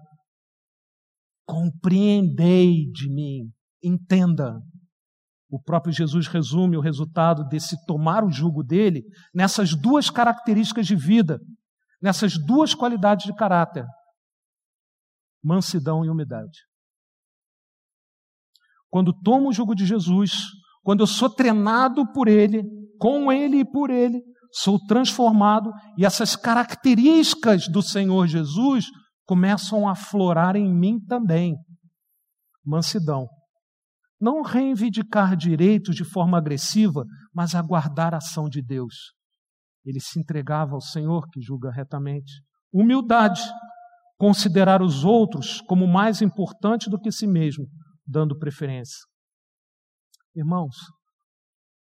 Speaker 1: Compreendei de mim, entenda. O próprio Jesus resume o resultado desse tomar o jugo dele nessas duas características de vida, nessas duas qualidades de caráter: mansidão e humildade. Quando tomo o jugo de Jesus, quando eu sou treinado por Ele, com Ele e por Ele, sou transformado e essas características do Senhor Jesus começam a florar em mim também. Mansidão. Não reivindicar direitos de forma agressiva, mas aguardar a ação de Deus. Ele se entregava ao Senhor que julga retamente. Humildade. Considerar os outros como mais importante do que si mesmo, dando preferência. Irmãos,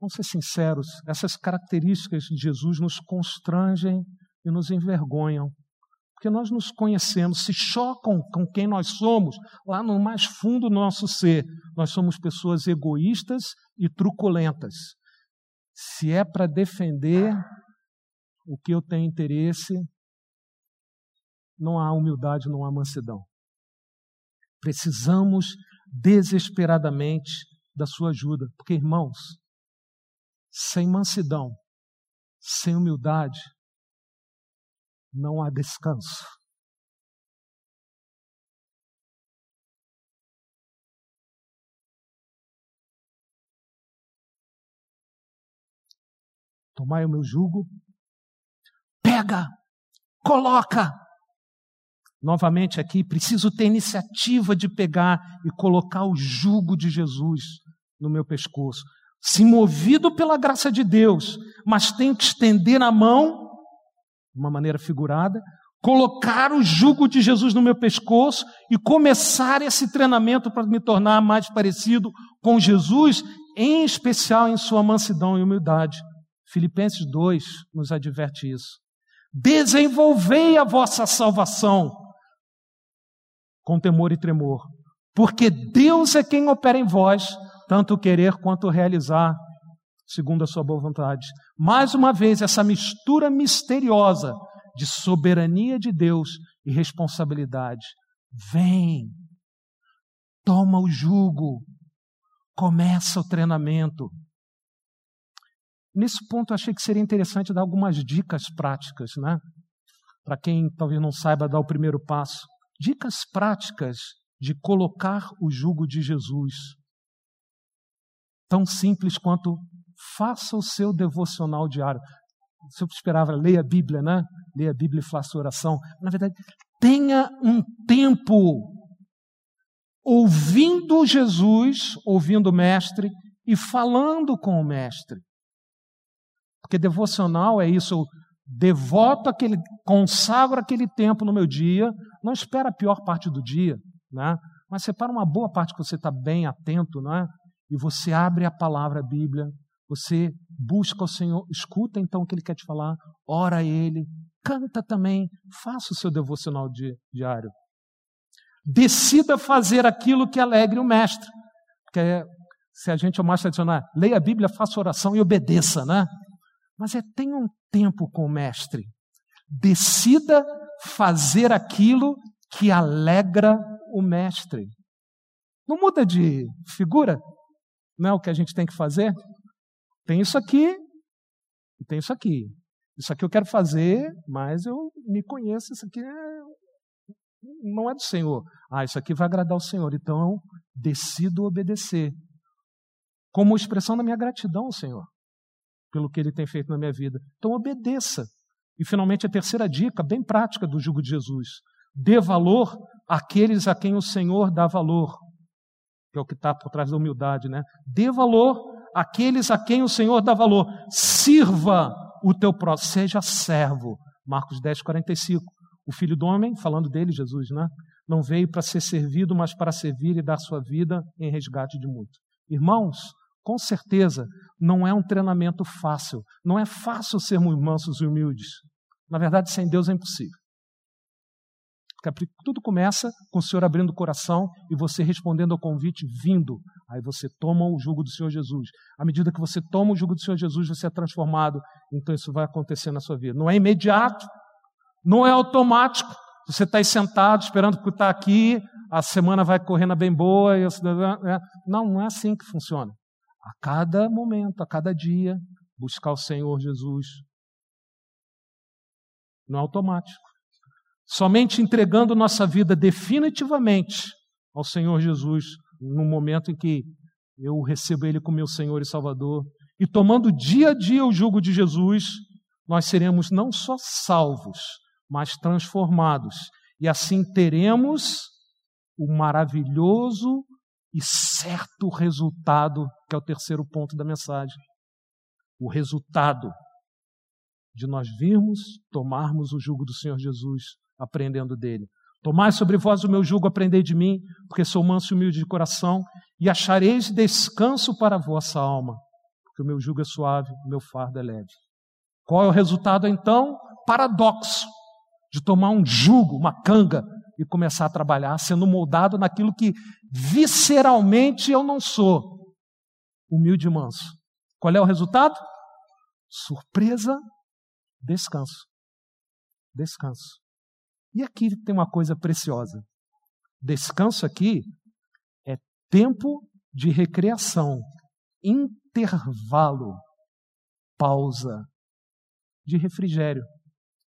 Speaker 1: vamos ser sinceros, essas características de Jesus nos constrangem e nos envergonham. Porque nós nos conhecemos, se chocam com quem nós somos, lá no mais fundo do nosso ser. Nós somos pessoas egoístas e truculentas. Se é para defender o que eu tenho interesse, não há humildade, não há mansidão. Precisamos desesperadamente da sua ajuda. Porque, irmãos, sem mansidão, sem humildade, não há descanso. Tomai o meu jugo, pega, coloca. Novamente aqui, preciso ter iniciativa de pegar e colocar o jugo de Jesus no meu pescoço. Se movido pela graça de Deus, mas tenho que estender a mão, de uma maneira figurada, colocar o jugo de Jesus no meu pescoço e começar esse treinamento para me tornar mais parecido com Jesus, em especial em sua mansidão e humildade. Filipenses 2 nos adverte isso. Desenvolvei a vossa salvação com temor e tremor, porque Deus é quem opera em vós, tanto querer quanto realizar, segundo a sua boa vontade. Mais uma vez, essa mistura misteriosa de soberania de Deus e responsabilidade. Vem, toma o jugo, começa o treinamento. Nesse ponto, achei que seria interessante dar algumas dicas práticas, né? Para quem talvez não saiba dar o primeiro passo dicas práticas de colocar o jugo de Jesus. Tão simples quanto faça o seu devocional diário. Se eu esperava, leia a Bíblia, né? Leia a Bíblia e faça oração. Na verdade, tenha um tempo ouvindo Jesus, ouvindo o Mestre e falando com o Mestre. Porque devocional é isso, eu devoto aquele, consagro aquele tempo no meu dia, não espera a pior parte do dia, né? mas separa uma boa parte que você está bem atento, né? E você abre a palavra a Bíblia, você busca o Senhor, escuta então o que Ele quer te falar, ora a Ele, canta também, faça o seu devocional diário. Decida fazer aquilo que alegre o Mestre. Porque é, se a gente é o mais tradicional, leia a Bíblia, faça oração e obedeça, né? Mas é tenha um tempo com o Mestre. Decida fazer aquilo que alegra o Mestre. Não muda de figura, não é o que a gente tem que fazer? Tem isso aqui e tem isso aqui. Isso aqui eu quero fazer, mas eu me conheço, isso aqui é, não é do Senhor. Ah, isso aqui vai agradar o Senhor, então eu decido obedecer. Como expressão da minha gratidão ao Senhor, pelo que Ele tem feito na minha vida. Então obedeça. E finalmente a terceira dica, bem prática do jugo de Jesus. Dê valor àqueles a quem o Senhor dá valor. Que é o que está por trás da humildade, né? Dê valor àqueles a quem o Senhor dá valor. Sirva o teu próximo, seja servo. Marcos 10, 45. O filho do homem, falando dele, Jesus, né? Não veio para ser servido, mas para servir e dar sua vida em resgate de muito. Irmãos, com certeza, não é um treinamento fácil. Não é fácil sermos mansos e humildes. Na verdade, sem Deus é impossível. Tudo começa com o Senhor abrindo o coração e você respondendo ao convite, vindo. Aí você toma o jugo do Senhor Jesus. À medida que você toma o jugo do Senhor Jesus, você é transformado. Então isso vai acontecer na sua vida. Não é imediato, não é automático. Você está aí sentado, esperando que está aqui, a semana vai correndo bem boa. E né? Não, não é assim que funciona. A cada momento, a cada dia, buscar o Senhor Jesus. Não é automático. Somente entregando nossa vida definitivamente ao Senhor Jesus, no momento em que eu recebo Ele como meu Senhor e Salvador, e tomando dia a dia o jugo de Jesus, nós seremos não só salvos, mas transformados. E assim teremos o maravilhoso e certo resultado, que é o terceiro ponto da mensagem. O resultado de nós virmos, tomarmos o jugo do Senhor Jesus aprendendo dele. Tomai sobre vós o meu jugo, aprendei de mim, porque sou manso e humilde de coração, e achareis descanso para a vossa alma, porque o meu jugo é suave, o meu fardo é leve. Qual é o resultado então? Paradoxo de tomar um jugo, uma canga, e começar a trabalhar, sendo moldado naquilo que visceralmente eu não sou. Humilde e manso. Qual é o resultado? Surpresa, descanso. Descanso. E aqui tem uma coisa preciosa. Descanso aqui é tempo de recreação, intervalo, pausa, de refrigério.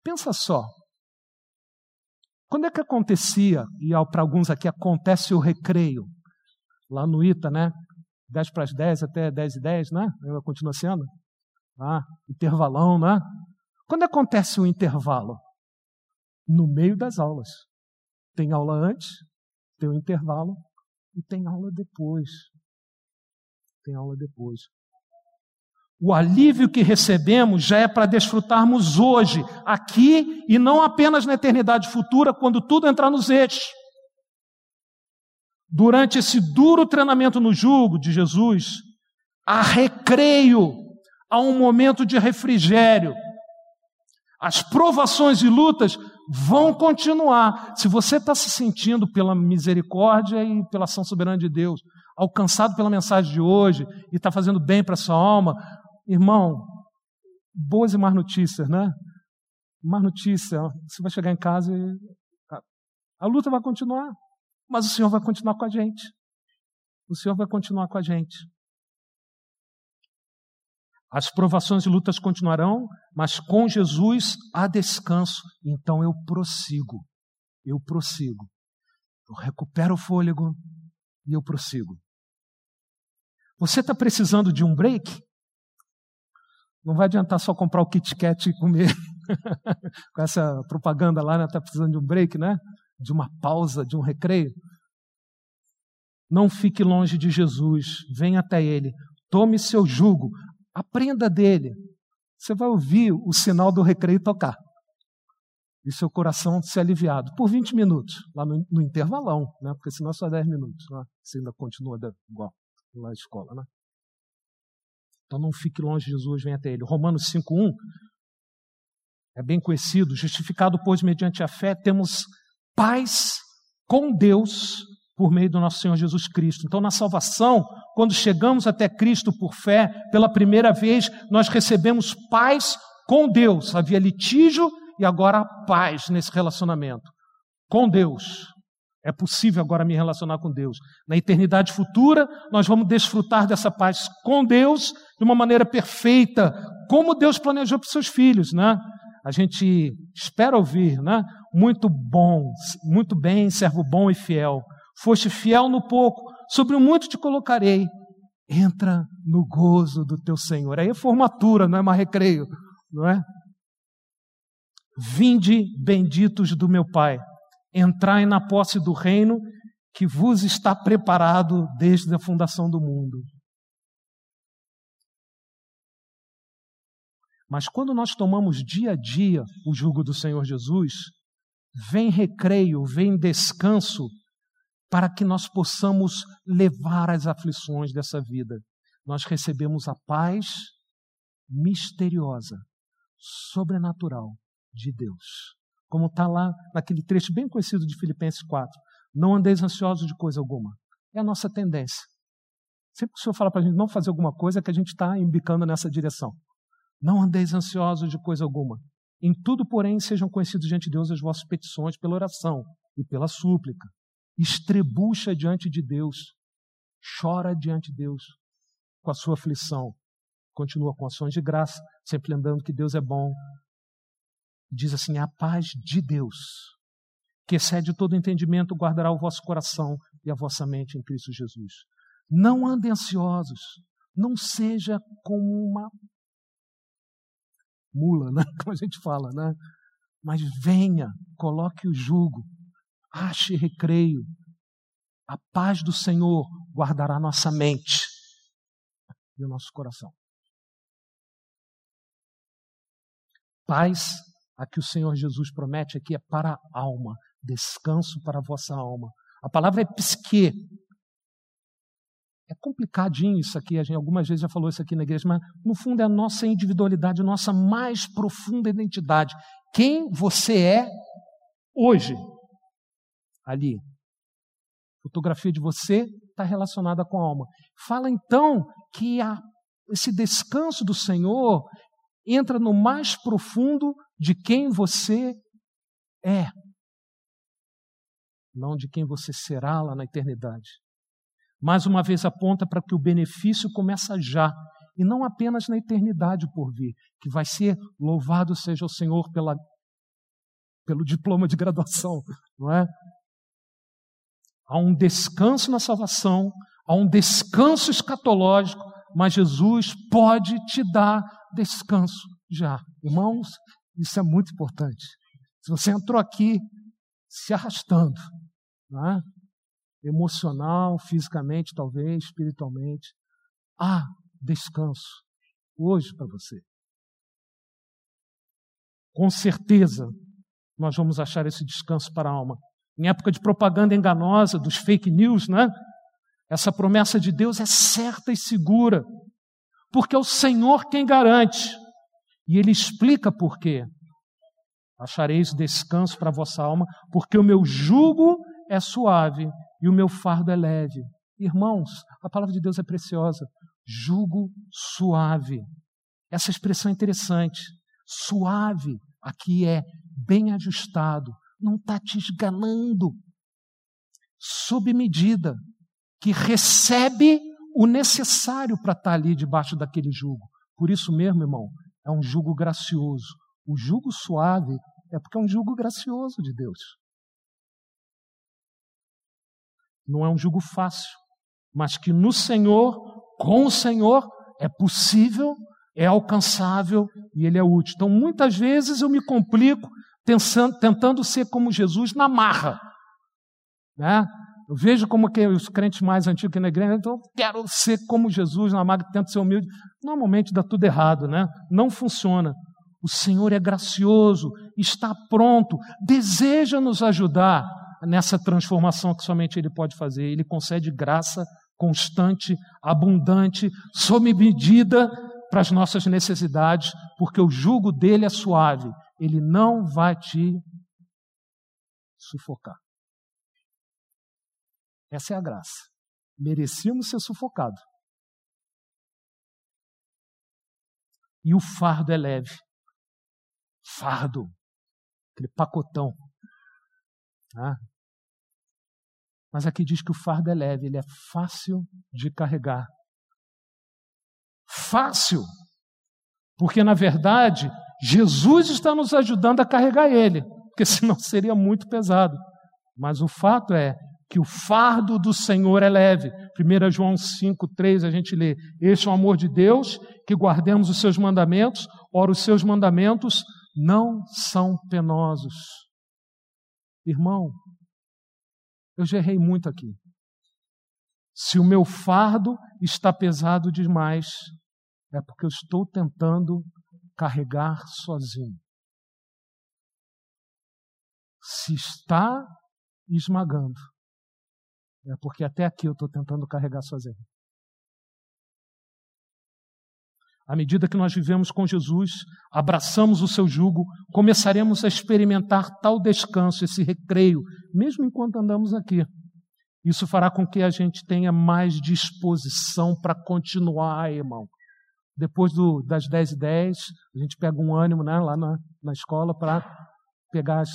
Speaker 1: Pensa só. Quando é que acontecia, e para alguns aqui acontece o recreio? Lá no ITA, né? 10 para as 10 até 10 e 10, né? Continua sendo? Ah, intervalão, né? Quando acontece o intervalo? No meio das aulas. Tem aula antes, tem o um intervalo e tem aula depois. Tem aula depois. O alívio que recebemos já é para desfrutarmos hoje, aqui e não apenas na eternidade futura, quando tudo entrar nos eixos. Durante esse duro treinamento no jugo de Jesus, há recreio, há um momento de refrigério. As provações e lutas vão continuar. Se você está se sentindo pela misericórdia e pela ação soberana de Deus, alcançado pela mensagem de hoje e está fazendo bem para sua alma, irmão, boas e más notícias, né? Má notícia, você vai chegar em casa e a, a luta vai continuar, mas o Senhor vai continuar com a gente. O Senhor vai continuar com a gente. As provações e lutas continuarão, mas com Jesus há descanso. Então eu prossigo. Eu prossigo. Eu recupero o fôlego e eu prossigo. Você está precisando de um break? Não vai adiantar só comprar o Kit Kat e comer (laughs) com essa propaganda lá, né? Está precisando de um break, né? De uma pausa, de um recreio. Não fique longe de Jesus, venha até Ele, tome seu jugo, aprenda dele. Você vai ouvir o sinal do recreio tocar e seu coração ser aliviado por 20 minutos, lá no, no intervalão, né? porque senão é só 10 minutos. Né? Você ainda continua igual na escola. Né? Então não fique longe de Jesus, venha até Ele. Romanos 5,1 é bem conhecido, justificado, pois, mediante a fé, temos paz com Deus por meio do nosso Senhor Jesus Cristo. Então, na salvação, quando chegamos até Cristo por fé, pela primeira vez, nós recebemos paz com Deus. Havia litígio e agora a paz nesse relacionamento com Deus. É possível agora me relacionar com Deus. Na eternidade futura, nós vamos desfrutar dessa paz com Deus de uma maneira perfeita, como Deus planejou para os seus filhos, né? A gente espera ouvir, né? Muito bom, muito bem, servo bom e fiel. Foste fiel no pouco, sobre o muito te colocarei. Entra no gozo do teu Senhor. Aí é formatura, não é mais recreio, não é? Vinde, benditos do meu Pai, entrai na posse do reino que vos está preparado desde a fundação do mundo. Mas quando nós tomamos dia a dia o jugo do Senhor Jesus, vem recreio, vem descanso para que nós possamos levar as aflições dessa vida. Nós recebemos a paz misteriosa, sobrenatural de Deus. Como está lá naquele trecho bem conhecido de Filipenses 4. Não andeis ansiosos de coisa alguma. É a nossa tendência. Sempre que o Senhor fala para a gente não fazer alguma coisa, é que a gente está embicando nessa direção. Não andeis ansiosos de coisa alguma. Em tudo, porém, sejam conhecidos diante de Deus as vossas petições pela oração e pela súplica. Estrebucha diante de Deus. Chora diante de Deus com a sua aflição. Continua com ações de graça, sempre lembrando que Deus é bom, diz assim: a paz de Deus, que excede todo entendimento, guardará o vosso coração e a vossa mente em Cristo Jesus. Não andem ansiosos, não seja como uma mula, né? (laughs) como a gente fala, né? mas venha, coloque o jugo, ache recreio. A paz do Senhor guardará nossa mente e o nosso coração. Paz a que o Senhor Jesus promete aqui é para a alma, descanso para a vossa alma. A palavra é psique. É complicadinho isso aqui, a gente algumas vezes já falou isso aqui na igreja, mas no fundo é a nossa individualidade, a nossa mais profunda identidade. Quem você é hoje. Ali. fotografia de você está relacionada com a alma. Fala então que a, esse descanso do Senhor entra no mais profundo de quem você é, não de quem você será lá na eternidade. Mais uma vez aponta para que o benefício começa já, e não apenas na eternidade por vir, que vai ser louvado seja o Senhor pela, pelo diploma de graduação, (laughs) não é? Há um descanso na salvação, há um descanso escatológico, mas Jesus pode te dar descanso já. Irmãos, isso é muito importante. Se você entrou aqui se arrastando, é? emocional, fisicamente, talvez, espiritualmente, há descanso hoje para você. Com certeza, nós vamos achar esse descanso para a alma. Em época de propaganda enganosa, dos fake news, né? Essa promessa de Deus é certa e segura, porque é o Senhor quem garante. E ele explica por quê. Achareis descanso para a vossa alma, porque o meu jugo é suave e o meu fardo é leve. Irmãos, a palavra de Deus é preciosa. Jugo suave. Essa expressão é interessante. Suave, aqui é bem ajustado, não está te esganando. Sob medida, que recebe o necessário para estar tá ali debaixo daquele jugo. Por isso mesmo, irmão, é um jugo gracioso. O jugo suave é porque é um jugo gracioso de Deus. Não é um jugo fácil, mas que no Senhor, com o Senhor, é possível, é alcançável e ele é útil. Então, muitas vezes eu me complico tentando ser como Jesus na marra. Né? Eu vejo como que os crentes mais antigos aqui na igreja, então eu quero ser como Jesus na maga, tento ser humilde. Normalmente dá tudo errado, né? Não funciona. O Senhor é gracioso, está pronto, deseja nos ajudar nessa transformação que somente Ele pode fazer. Ele concede graça constante, abundante, sob medida para as nossas necessidades, porque o jugo dele é suave. Ele não vai te sufocar. Essa é a graça. Merecíamos ser sufocados. E o fardo é leve. Fardo. Aquele pacotão. Ah. Mas aqui diz que o fardo é leve, ele é fácil de carregar. Fácil. Porque, na verdade, Jesus está nos ajudando a carregar ele, porque (laughs) senão seria muito pesado. Mas o fato é que o fardo do Senhor é leve. 1 João 5,3 a gente lê: Este é o amor de Deus, que guardemos os seus mandamentos, ora, os seus mandamentos não são penosos. Irmão, eu já errei muito aqui. Se o meu fardo está pesado demais, é porque eu estou tentando carregar sozinho. Se está esmagando, é porque até aqui eu estou tentando carregar sozinho. À medida que nós vivemos com Jesus, abraçamos o seu jugo, começaremos a experimentar tal descanso, esse recreio, mesmo enquanto andamos aqui. Isso fará com que a gente tenha mais disposição para continuar, irmão. Depois do, das 10 e 10, a gente pega um ânimo né, lá na, na escola para pegar as,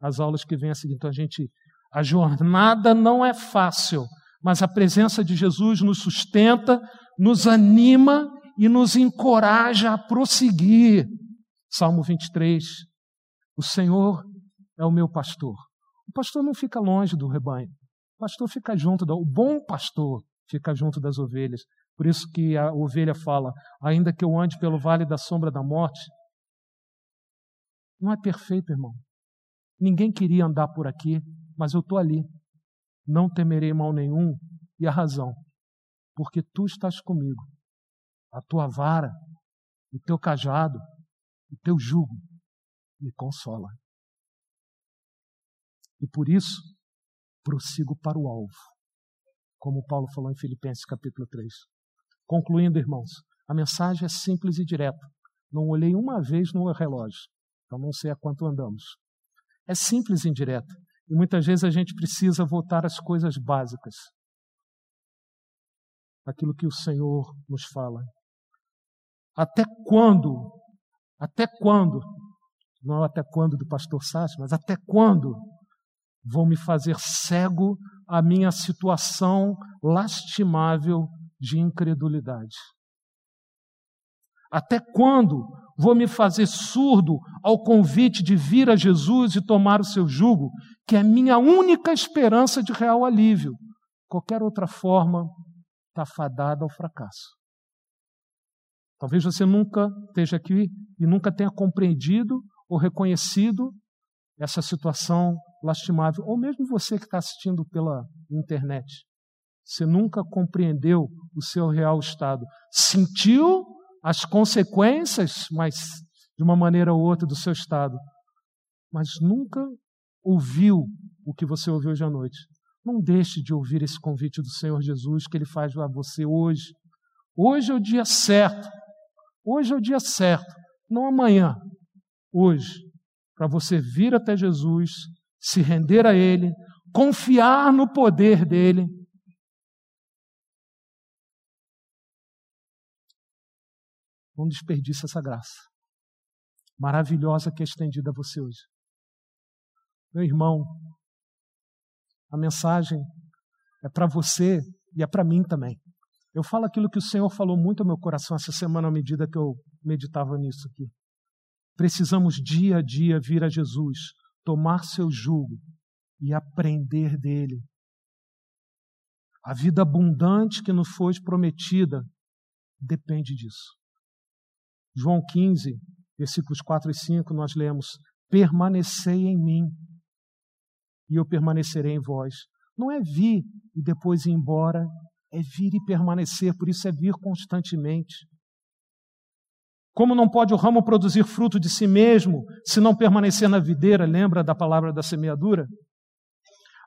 Speaker 1: as aulas que vêm a seguir. Então a gente a jornada não é fácil, mas a presença de Jesus nos sustenta, nos anima e nos encoraja a prosseguir. Salmo 23. O Senhor é o meu pastor. O pastor não fica longe do rebanho. O pastor fica junto, o bom pastor fica junto das ovelhas. Por isso que a ovelha fala: ainda que eu ande pelo vale da sombra da morte, não é perfeito, irmão. Ninguém queria andar por aqui, mas eu estou ali. Não temerei mal nenhum, e a razão, porque tu estás comigo. A tua vara, o teu cajado, o teu jugo me consola. E por isso, prossigo para o alvo, como Paulo falou em Filipenses capítulo 3. Concluindo, irmãos, a mensagem é simples e direta. Não olhei uma vez no relógio, então não sei a quanto andamos. É simples e indireta. E muitas vezes a gente precisa voltar às coisas básicas. Aquilo que o Senhor nos fala. Até quando? Até quando? Não até quando do pastor Sassi, mas até quando vão me fazer cego à minha situação lastimável de incredulidade? Até quando vou me fazer surdo ao convite de vir a Jesus e tomar o seu jugo, que é minha única esperança de real alívio? Qualquer outra forma está fadada ao fracasso. Talvez você nunca esteja aqui e nunca tenha compreendido ou reconhecido essa situação lastimável, ou mesmo você que está assistindo pela internet. Você nunca compreendeu o seu real estado. Sentiu as consequências, mas de uma maneira ou outra, do seu estado, mas nunca ouviu o que você ouviu hoje à noite. Não deixe de ouvir esse convite do Senhor Jesus que Ele faz a você hoje. Hoje é o dia certo. Hoje é o dia certo, não amanhã. Hoje, para você vir até Jesus, se render a Ele, confiar no poder dEle Não desperdice essa graça maravilhosa que é estendida a você hoje. Meu irmão, a mensagem é para você e é para mim também. Eu falo aquilo que o Senhor falou muito ao meu coração essa semana à medida que eu meditava nisso aqui. Precisamos dia a dia vir a Jesus, tomar seu jugo e aprender dele. A vida abundante que nos foi prometida depende disso. João 15, versículos 4 e 5, nós lemos: Permanecei em mim, e eu permanecerei em vós. Não é vir e depois ir embora, é vir e permanecer, por isso é vir constantemente. Como não pode o ramo produzir fruto de si mesmo se não permanecer na videira? Lembra da palavra da semeadura?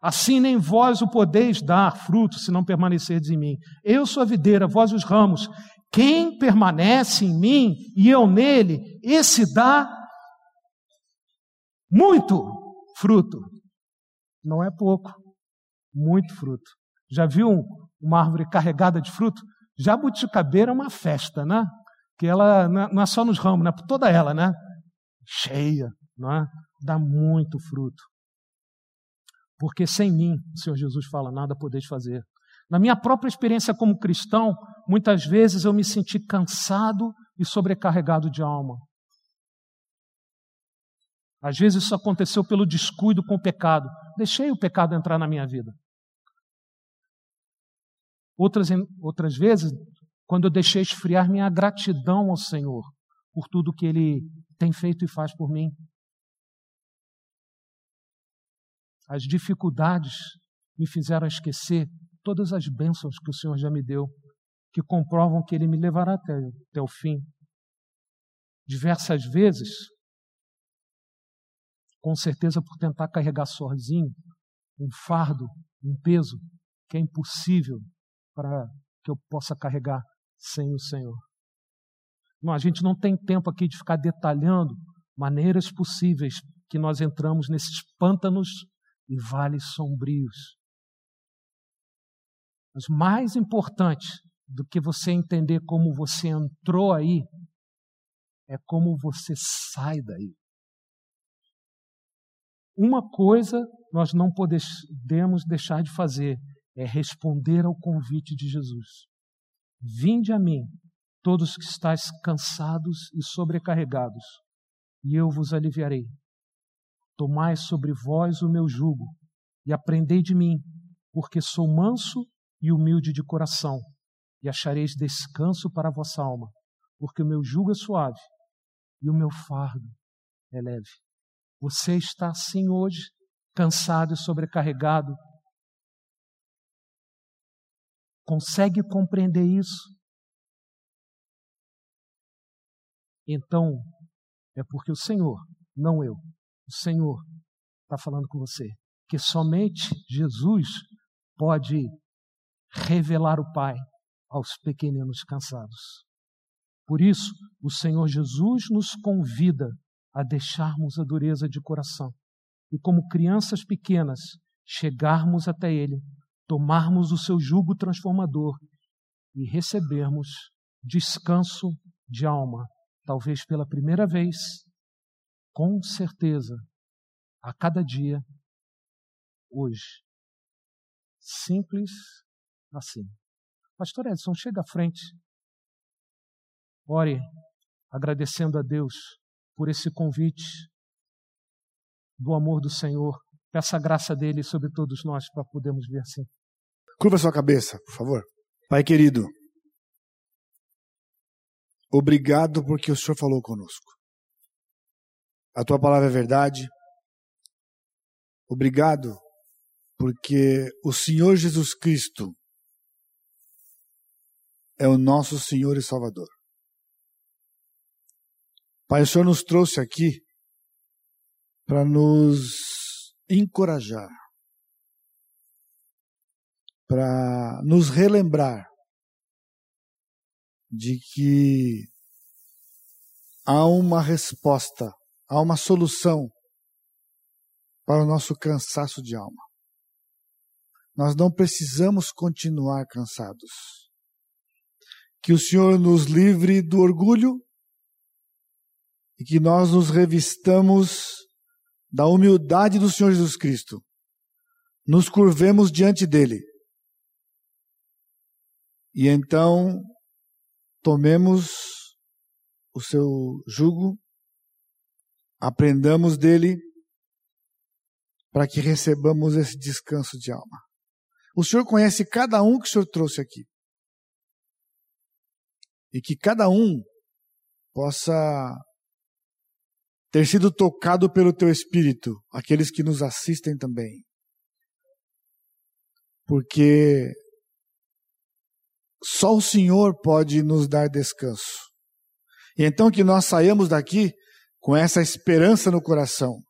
Speaker 1: Assim nem vós o podeis dar fruto se não permanecerdes em mim. Eu sou a videira, vós os ramos. Quem permanece em mim e eu nele, esse dá muito fruto. Não é pouco, muito fruto. Já viu uma árvore carregada de fruto? Jabuticabeira é uma festa, né? que ela não é só nos ramos, né? toda ela, né? Cheia, não é? Dá muito fruto. Porque sem mim, o Senhor Jesus fala, nada podeis fazer. Na minha própria experiência como cristão, muitas vezes eu me senti cansado e sobrecarregado de alma. Às vezes isso aconteceu pelo descuido com o pecado. Deixei o pecado entrar na minha vida. Outras, outras vezes quando eu deixei esfriar minha gratidão ao Senhor por tudo que Ele tem feito e faz por mim. As dificuldades me fizeram esquecer todas as bênçãos que o Senhor já me deu, que comprovam que Ele me levará até, até o fim. Diversas vezes, com certeza por tentar carregar sozinho um fardo, um peso que é impossível para que eu possa carregar sem o Senhor. Não, a gente não tem tempo aqui de ficar detalhando maneiras possíveis que nós entramos nesses pântanos e vales sombrios. Mas mais importante do que você entender como você entrou aí, é como você sai daí. Uma coisa nós não podemos deixar de fazer é responder ao convite de Jesus. Vinde a mim, todos que estáis cansados e sobrecarregados, e eu vos aliviarei. Tomai sobre vós o meu jugo e aprendei de mim, porque sou manso e humilde de coração, e achareis descanso para a vossa alma, porque o meu jugo é suave e o meu fardo é leve. Você está assim hoje, cansado e sobrecarregado, Consegue compreender isso? Então, é porque o Senhor, não eu, o Senhor está falando com você. Que somente Jesus pode revelar o Pai aos pequeninos cansados. Por isso, o Senhor Jesus nos convida a deixarmos a dureza de coração e, como crianças pequenas, chegarmos até Ele tomarmos o seu jugo transformador e recebermos descanso de alma, talvez pela primeira vez, com certeza, a cada dia, hoje. Simples assim. Pastor Edson, chega à frente. Ore agradecendo a Deus por esse convite do amor do Senhor. Peça a graça dele sobre todos nós para podermos ver assim.
Speaker 2: Curva sua cabeça, por favor. Pai querido, obrigado porque o Senhor falou conosco. A tua palavra é verdade. Obrigado porque o Senhor Jesus Cristo é o nosso Senhor e Salvador. Pai, o Senhor nos trouxe aqui para nos encorajar, para nos relembrar de que há uma resposta, há uma solução para o nosso cansaço de alma. Nós não precisamos continuar cansados. Que o Senhor nos livre do orgulho e que nós nos revistamos da humildade do Senhor Jesus Cristo. Nos curvemos diante dele e então tomemos o seu jugo, aprendamos dele, para que recebamos esse descanso de alma. O Senhor conhece cada um que o Senhor trouxe aqui. E que cada um possa ter sido tocado pelo teu Espírito, aqueles que nos assistem também. porque só o Senhor pode nos dar descanso. E então que nós saiamos daqui com essa esperança no coração,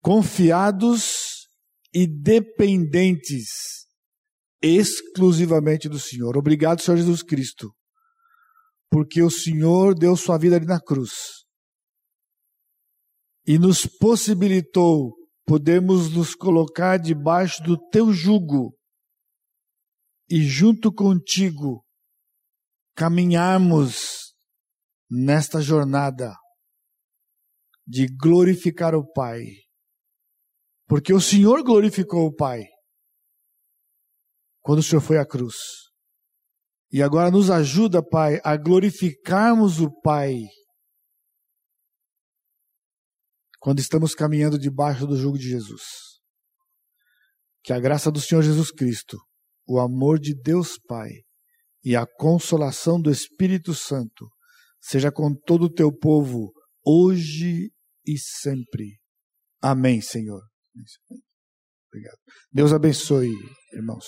Speaker 2: confiados e dependentes exclusivamente do Senhor. Obrigado, Senhor Jesus Cristo, porque o Senhor deu sua vida ali na cruz e nos possibilitou podermos nos colocar debaixo do teu jugo e junto contigo caminharmos nesta jornada de glorificar o Pai. Porque o Senhor glorificou o Pai quando o Senhor foi à cruz. E agora nos ajuda, Pai, a glorificarmos o Pai quando estamos caminhando debaixo do jugo de Jesus. Que a graça do Senhor Jesus Cristo, o amor de Deus Pai e a consolação do Espírito Santo seja com todo o teu povo, hoje e sempre. Amém, Senhor. Obrigado. Deus abençoe, irmãos.